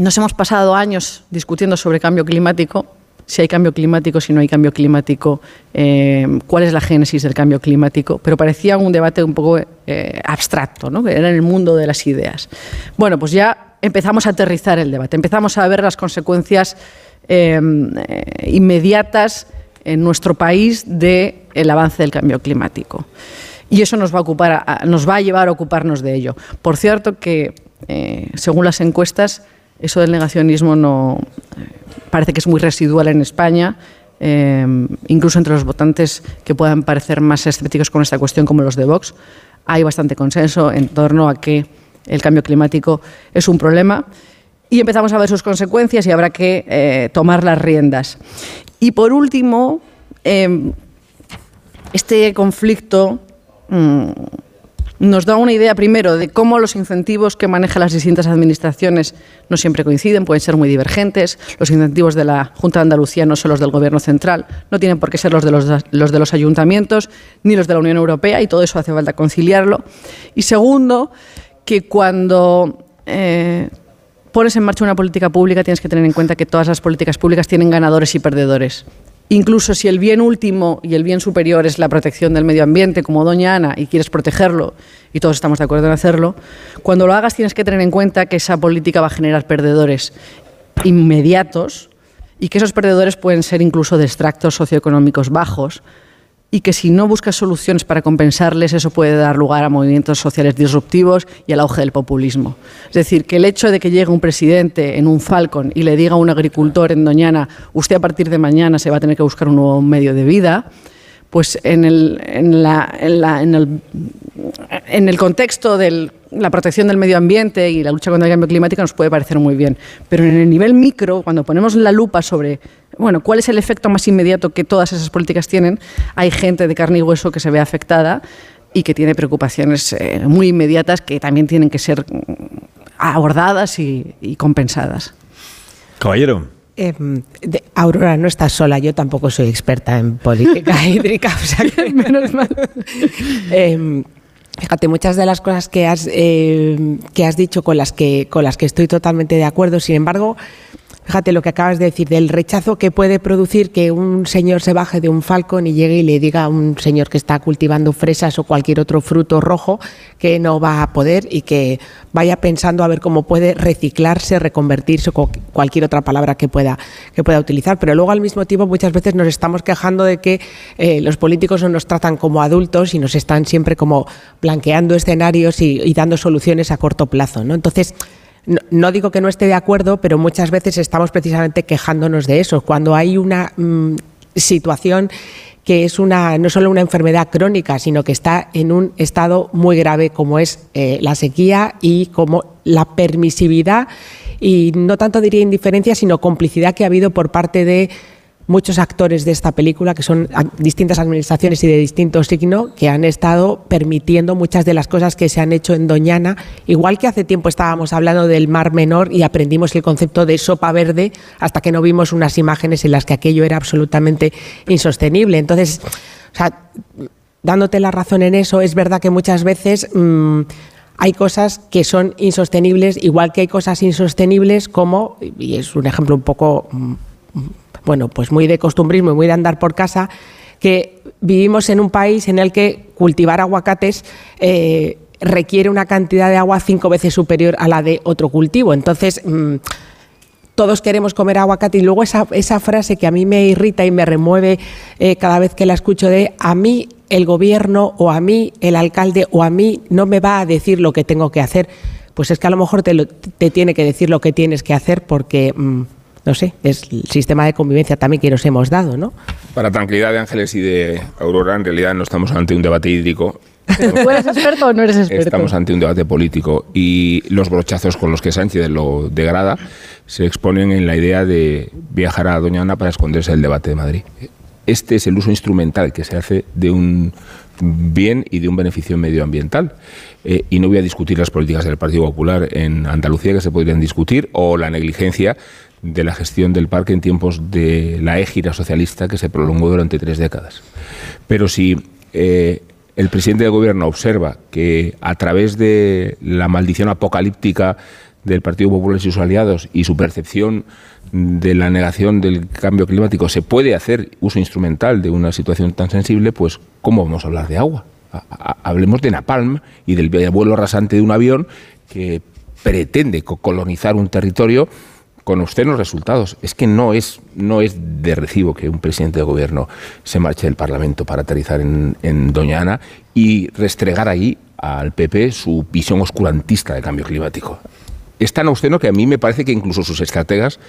nos hemos pasado años discutiendo sobre cambio climático, si hay cambio climático, si no hay cambio climático, em, cuál es la génesis del cambio climático, pero parecía un debate un poco eh, abstracto, ¿no? era en el mundo de las ideas. Bueno, pues ya empezamos a aterrizar el debate, empezamos a ver las consecuencias eh, inmediatas en nuestro país del avance del cambio climático. Y eso nos va, a ocupar, nos va a llevar a ocuparnos de ello. Por cierto que, eh, según las encuestas, eso del negacionismo no eh, parece que es muy residual en España. Em, incluso entre los votantes que puedan parecer más escépticos con esta cuestión, como los de Vox, hay bastante consenso en torno a que el cambio climático es un problema y empezamos a ver sus consecuencias y habrá que eh, tomar las riendas. Y por último, em, este conflicto mm, nos da una idea primero de cómo los incentivos que manejan las distintas administraciones no siempre coinciden, pueden ser muy divergentes. Los incentivos de la Junta de Andalucía no son los del Gobierno central, no tienen por qué ser los de los, de los ayuntamientos ni los de la Unión Europea y todo eso hace falta conciliarlo. Y segundo, que cuando eh, pones en marcha una política pública tienes que tener en cuenta que todas las políticas públicas tienen ganadores y perdedores. Incluso si el bien último y el bien superior es la protección del medio ambiente, como doña Ana, y quieres protegerlo, y todos estamos de acuerdo en hacerlo, cuando lo hagas tienes que tener en cuenta que esa política va a generar perdedores inmediatos y que esos perdedores pueden ser incluso de extractos socioeconómicos bajos, y que si no buscas soluciones para compensarles, eso puede dar lugar a movimientos sociales disruptivos y al auge del populismo. Es decir, que el hecho de que llegue un presidente en un Falcon y le diga a un agricultor en Doñana, usted a partir de mañana se va a tener que buscar un nuevo medio de vida, pues en el, en, el contexto de la protección del medio ambiente y la lucha contra el cambio climático nos puede parecer muy bien. Pero en el nivel micro, cuando ponemos la lupa sobre bueno, cuál es el efecto más inmediato que todas esas políticas tienen, hay gente de carne y hueso que se ve afectada y que tiene preocupaciones eh, muy inmediatas que también tienen que ser abordadas y, y compensadas. Caballero. Em, Aurora, no estás sola, yo tampoco soy experta en política *laughs* hídrica, o sea que menos mal. Em, fíjate, muchas de las cosas que has, em, que has dicho con las que, con las que estoy totalmente de acuerdo, sin embargo, Fíjate lo que acabas de decir, del rechazo que puede producir que un señor se baje de un falcón y llegue y le diga a un señor que está cultivando fresas o cualquier otro fruto rojo que no va a poder y que vaya pensando a ver cómo puede reciclarse, reconvertirse o cualquier otra palabra que pueda, que pueda utilizar. Pero luego al mismo tiempo muchas veces nos estamos quejando de que eh, los políticos no nos tratan como adultos y nos están siempre como blanqueando escenarios y, y dando soluciones a corto plazo. ¿no? Entonces, no, digo que no esté de acuerdo, pero muchas veces estamos precisamente quejándonos de eso. Cuando hay una mm, situación que es una, no solo una enfermedad crónica, sino que está en un estado muy grave como es eh, la sequía y como la permisividad y no tanto diría indiferencia, sino complicidad que ha habido por parte de muchos actores de esta película, que son distintas administraciones y de distinto signo, que han estado permitiendo muchas de las cosas que se han hecho en Doñana, igual que hace tiempo estábamos hablando del Mar Menor y aprendimos el concepto de sopa verde hasta que no vimos unas imágenes en las que aquello era absolutamente insostenible. Entonces, o sea, dándote la razón en eso, es verdad que muchas veces... Mm, hay cosas que son insostenibles, igual que hay cosas insostenibles como, y es un ejemplo un poco mm, bueno, pues muy de costumbrismo y muy de andar por casa, que vivimos en un país en el que cultivar aguacates eh, requiere una cantidad de agua cinco veces superior a la de otro cultivo. Entonces, mm, todos queremos comer aguacate y luego esa, frase que a mí me irrita y me remueve eh, cada vez que la escucho de a mí el gobierno o a mí el alcalde o a mí no me va a decir lo que tengo que hacer, pues es que a lo mejor te, te tiene que decir lo que tienes que hacer porque... Mm, no sé, es el sistema de convivencia también que nos hemos dado, ¿no? Para tranquilidad de Ángeles y de Aurora, en realidad no estamos ante un debate hídrico. *laughs* ¿Tú eres experto o no eres experto? Estamos ante un debate político y los brochazos con los que Sánchez lo degrada se exponen en la idea de viajar a Doña Ana para esconderse del debate de Madrid. Este es el uso instrumental que se hace de un bien y de un beneficio medioambiental. Eh, y no voy a discutir las políticas del Partido Popular en Andalucía que se podrían discutir o la negligencia de la gestión del parque en tiempos de la égira socialista que se prolongó durante tres décadas. Pero si eh, el presidente del gobierno observa que a través de la maldición apocalíptica del Partido Popular y sus aliados y su percepción de la negación del cambio climático se puede hacer uso instrumental de una situación tan sensible, pues ¿cómo vamos a hablar de agua? Hablemos de Napalm y del vuelo rasante de un avión que pretende colonizar un territorio con obscenos resultados. Es que no es, no es de recibo que un presidente de gobierno se marche del Parlamento para aterrizar en, en Doña Ana y restregar ahí al PP su visión oscurantista del cambio climático. Es tan obsceno que a mí me parece que incluso sus estrategas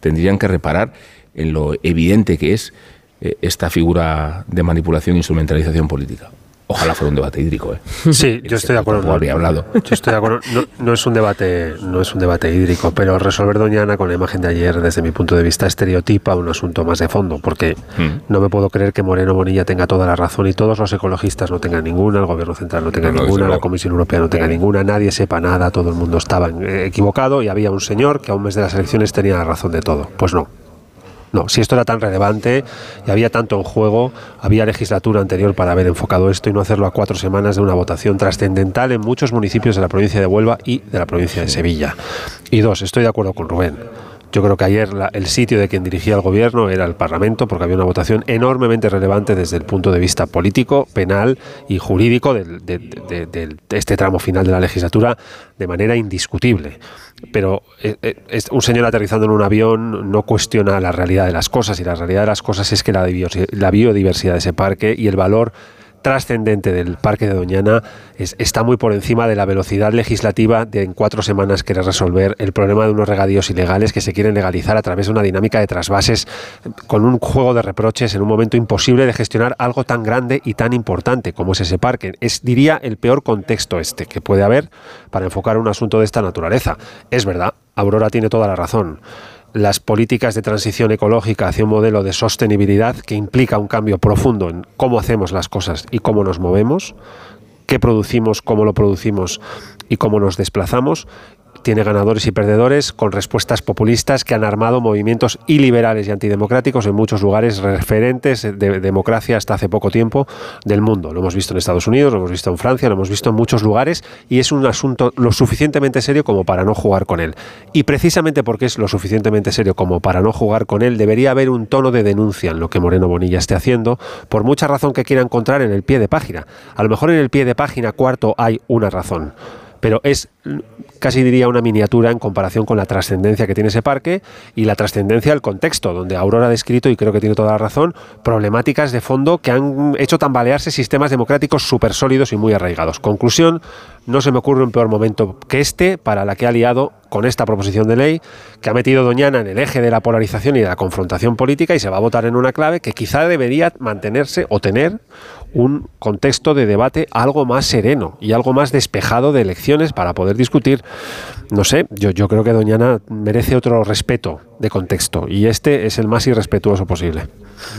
tendrían que reparar en lo evidente que es eh, esta figura de manipulación e instrumentalización política. Ojalá fuera un debate hídrico. ¿eh? *laughs* Sí, yo estoy de acuerdo. No habría hablado. Yo estoy de acuerdo. No, es un debate, no es un debate hídrico, pero resolver Doña Ana con la imagen de ayer, desde mi punto de vista, estereotipa un asunto más de fondo, porque hmm. no me puedo creer que Moreno Bonilla tenga toda la razón y todos los ecologistas no tengan ninguna, el Gobierno central no tenga ninguna, la Comisión Europea no tenga ninguna, nadie sepa nada, todo el mundo estaba eh, equivocado y había un señor que a un mes de las elecciones tenía la razón de todo. Pues no, no, si esto era tan relevante y había tanto en juego, había legislatura anterior para haber enfocado esto y no hacerlo a cuatro semanas de una votación trascendental en muchos municipios de la provincia de Huelva y de la provincia de Sevilla. Y dos, estoy de acuerdo con Rubén. Yo creo que ayer el sitio de quien dirigía el gobierno era el Parlamento, porque había una votación enormemente relevante desde el punto de vista político, penal y jurídico de este tramo final de la legislatura de manera indiscutible. Pero eh, eh, un señor aterrizando en un avión no cuestiona la realidad de las cosas y la realidad de las cosas es que la biodiversidad de ese parque y el valor trascendente del Parque de Doñana está muy por encima de la velocidad legislativa de en cuatro semanas querer resolver el problema de unos regadíos ilegales que se quieren legalizar a través de una dinámica de trasvases con un juego de reproches en un momento imposible de gestionar algo tan grande y tan importante como es ese parque. Es, diría, el peor contexto este que puede haber para enfocar un asunto de esta naturaleza. Es verdad, Aurora tiene toda la razón las políticas de transición ecológica hacia un modelo de sostenibilidad que implica un cambio profundo en cómo hacemos las cosas y cómo nos movemos, qué producimos, cómo lo producimos y cómo nos desplazamos, tiene ganadores y perdedores con respuestas populistas que han armado movimientos iliberales y antidemocráticos en muchos lugares referentes de democracia hasta hace poco tiempo del mundo. Lo hemos visto en Estados Unidos, lo hemos visto en Francia, lo hemos visto en muchos lugares y es un asunto lo suficientemente serio como para no jugar con él. Y precisamente porque es lo suficientemente serio como para no jugar con él, debería haber un tono de denuncia en lo que Moreno Bonilla esté haciendo, por mucha razón que quiera encontrar en el pie de página. A lo mejor en el pie de página cuarto hay una razón pero es casi diría una miniatura en comparación con la trascendencia que tiene ese parque y la trascendencia del contexto, donde Aurora ha descrito, y creo que tiene toda la razón, problemáticas de fondo que han hecho tambalearse sistemas democráticos súper sólidos y muy arraigados. Conclusión, no se me ocurre un peor momento que este para la que ha liado con esta proposición de ley, que ha metido Doñana en el eje de la polarización y de la confrontación política y se va a votar en una clave que quizá debería mantenerse o tener un contexto de debate algo más sereno y algo más despejado de elecciones para poder discutir. No sé, yo, yo creo que Doñana merece otro respeto de contexto y este es el más irrespetuoso posible.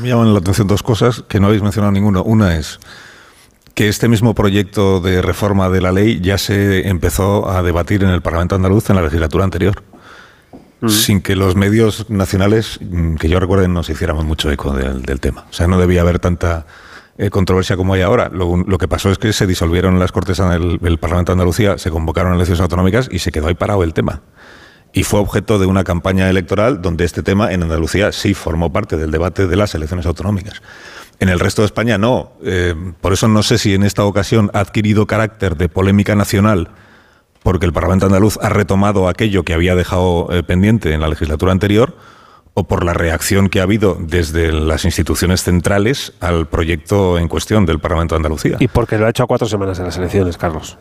Me llaman la atención dos cosas que no habéis mencionado ninguno. Una es que este mismo proyecto de reforma de la ley ya se empezó a debatir en el Parlamento andaluz en la legislatura anterior. Mm. sin que los medios nacionales, mm, que yo recuerde, nos hiciéramos mucho eco del, del tema. O sea, no debía haber tanta eh, controversia como hay ahora. Lo, que pasó es que se disolvieron las Cortes del el Parlamento de Andalucía, se convocaron elecciones autonómicas y se quedó ahí parado el tema. Y fue objeto de una campaña electoral donde este tema en Andalucía sí formó parte del debate de las elecciones autonómicas. En el resto de España no. Eh, por eso no sé si en esta ocasión ha adquirido carácter de polémica nacional porque el Parlamento andaluz ha retomado aquello que había dejado eh, pendiente en la legislatura anterior o por la reacción que ha habido desde las instituciones centrales al proyecto en cuestión del Parlamento de Andalucía. Y porque lo ha hecho a cuatro semanas en las elecciones, Carlos.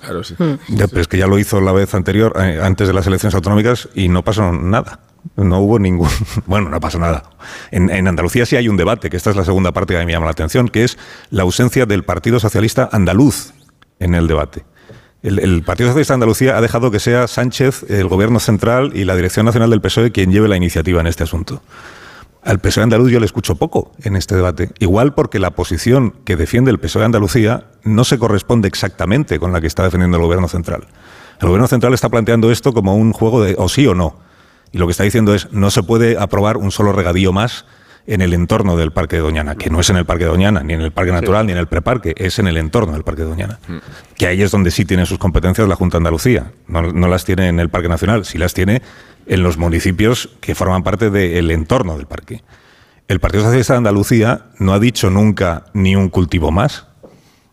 Claro, sí. pero es que ya lo hizo la vez anterior, eh, antes de las elecciones autonómicas, y no pasó nada. No hubo ningún. *laughs* Bueno, no pasó nada. En, en, Andalucía sí hay un debate, que esta es la segunda parte que me llama la atención, que es la ausencia del Partido Socialista Andaluz en el debate. El, Partido Socialista de Andalucía ha dejado que sea Sánchez, el Gobierno Central y la Dirección Nacional del PSOE quien lleve la iniciativa en este asunto. Al PSOE andaluz yo le escucho poco en este debate. Igual porque la posición que defiende el PSOE de Andalucía no se corresponde exactamente con la que está defendiendo el Gobierno Central. El Gobierno Central está planteando esto como un juego de o sí o no. Y lo que está diciendo es no se puede aprobar un solo regadío más en el entorno del Parque de Doñana, que no es en el Parque de Doñana, ni en el Parque Natural, ni en el Preparque, es en el entorno del Parque de Doñana. Mm. Que ahí es donde sí tiene sus competencias la Junta de Andalucía. No, las tiene en el Parque Nacional, sí las tiene en los municipios que forman parte del entorno del parque. El Partido Socialista de Andalucía no ha dicho nunca ni un cultivo más.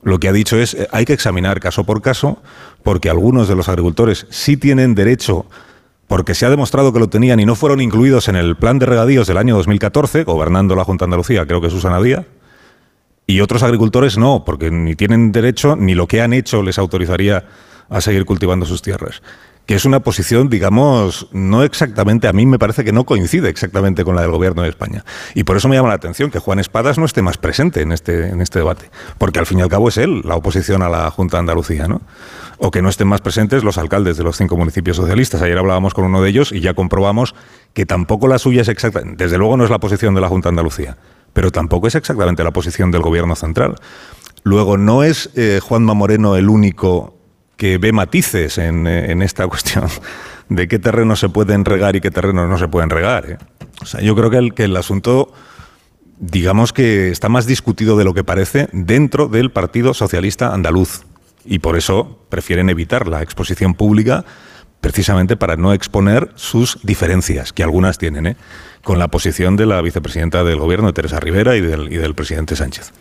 Lo que ha dicho es eh, hay que examinar caso por caso porque algunos de los agricultores sí tienen derecho porque se ha demostrado que lo tenían y no fueron incluidos en el plan de regadíos del año 2014, gobernando la Junta de Andalucía, creo que Susana Díaz, y otros agricultores no, porque ni tienen derecho ni lo que han hecho les autorizaría a seguir cultivando sus tierras que es una posición, digamos, no exactamente, a mí me parece que no coincide exactamente con la del gobierno de España. Y por eso me llama la atención que Juan Espadas no esté más presente en este, en este debate, porque al fin y al cabo es él la oposición a la Junta de Andalucía, ¿no? O que no estén más presentes los alcaldes de los cinco municipios socialistas. Ayer hablábamos con uno de ellos y ya comprobamos que tampoco la suya es exactamente, desde luego no es la posición de la Junta de Andalucía, pero tampoco es exactamente la posición del gobierno central. Luego, no es eh, Juanma Moreno el único que ve matices en, eh, esta *laughs* cuestión de qué terrenos se pueden regar y qué terrenos no se pueden regar. ¿eh? O sea, yo creo que el asunto, digamos que está más discutido de lo que parece dentro del Partido Socialista Andaluz. Y por eso prefieren evitar la exposición pública precisamente para no exponer sus diferencias, que algunas tienen, ¿eh? con la posición de la vicepresidenta del gobierno, Teresa Rivera, y del, y del presidente Sánchez.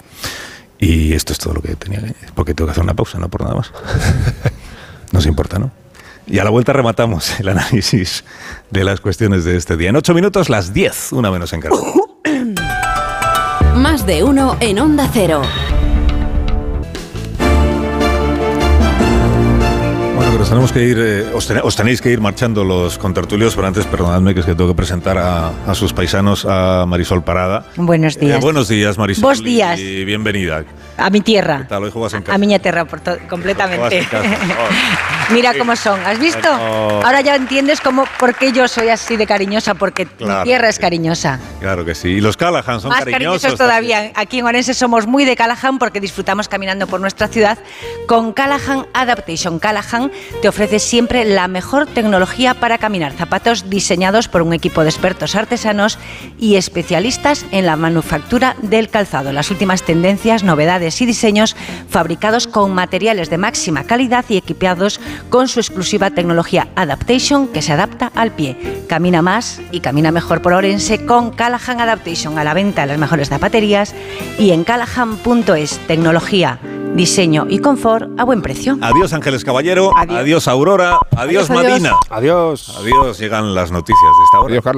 Y esto es todo lo que tenía que porque tengo que hacer una pausa, no por nada más. *laughs* no se importa, ¿no? Y a la vuelta rematamos el análisis de las cuestiones de este día. En ocho minutos, las diez, una menos en casa. *coughs* Más de uno en Onda Cero. Tenemos que ir, eh, os, tenéis que ir marchando los contertulios, pero antes perdonadme que es que tengo que presentar a, sus paisanos, a Marisol Parada. Buenos días. Eh, buenos días, Marisol. Buenos días. Y bienvenida. A mi tierra. ¿Qué tal? Hoy juegas en casa. A mi tierra, por completamente. Oh. Mira cómo son. ¿Has visto? Ahora ya entiendes cómo, por qué yo soy así de cariñosa, porque mi tierra es cariñosa. Claro que sí. Y los Callahan son Más cariñosos. todavía. Aquí en Orense somos muy de Callahan porque disfrutamos caminando por nuestra ciudad con Callahan Adaptation. Callahan te ofrece siempre la mejor tecnología para caminar. Zapatos diseñados por un equipo de expertos artesanos y especialistas en la manufactura del calzado. Las últimas tendencias, novedades y diseños fabricados con materiales de máxima calidad y equipados con su exclusiva tecnología Adaptation que se adapta al pie. Camina más y camina mejor por Orense con Callahan Adaptation a la venta en las mejores zapaterías y en callahan.es. Tecnología diseño y confort a buen precio. Adiós Ángeles Caballero, adiós, Aurora, adiós, Madina. Adiós. Adiós, llegan las noticias de esta hora. Adiós Carlos.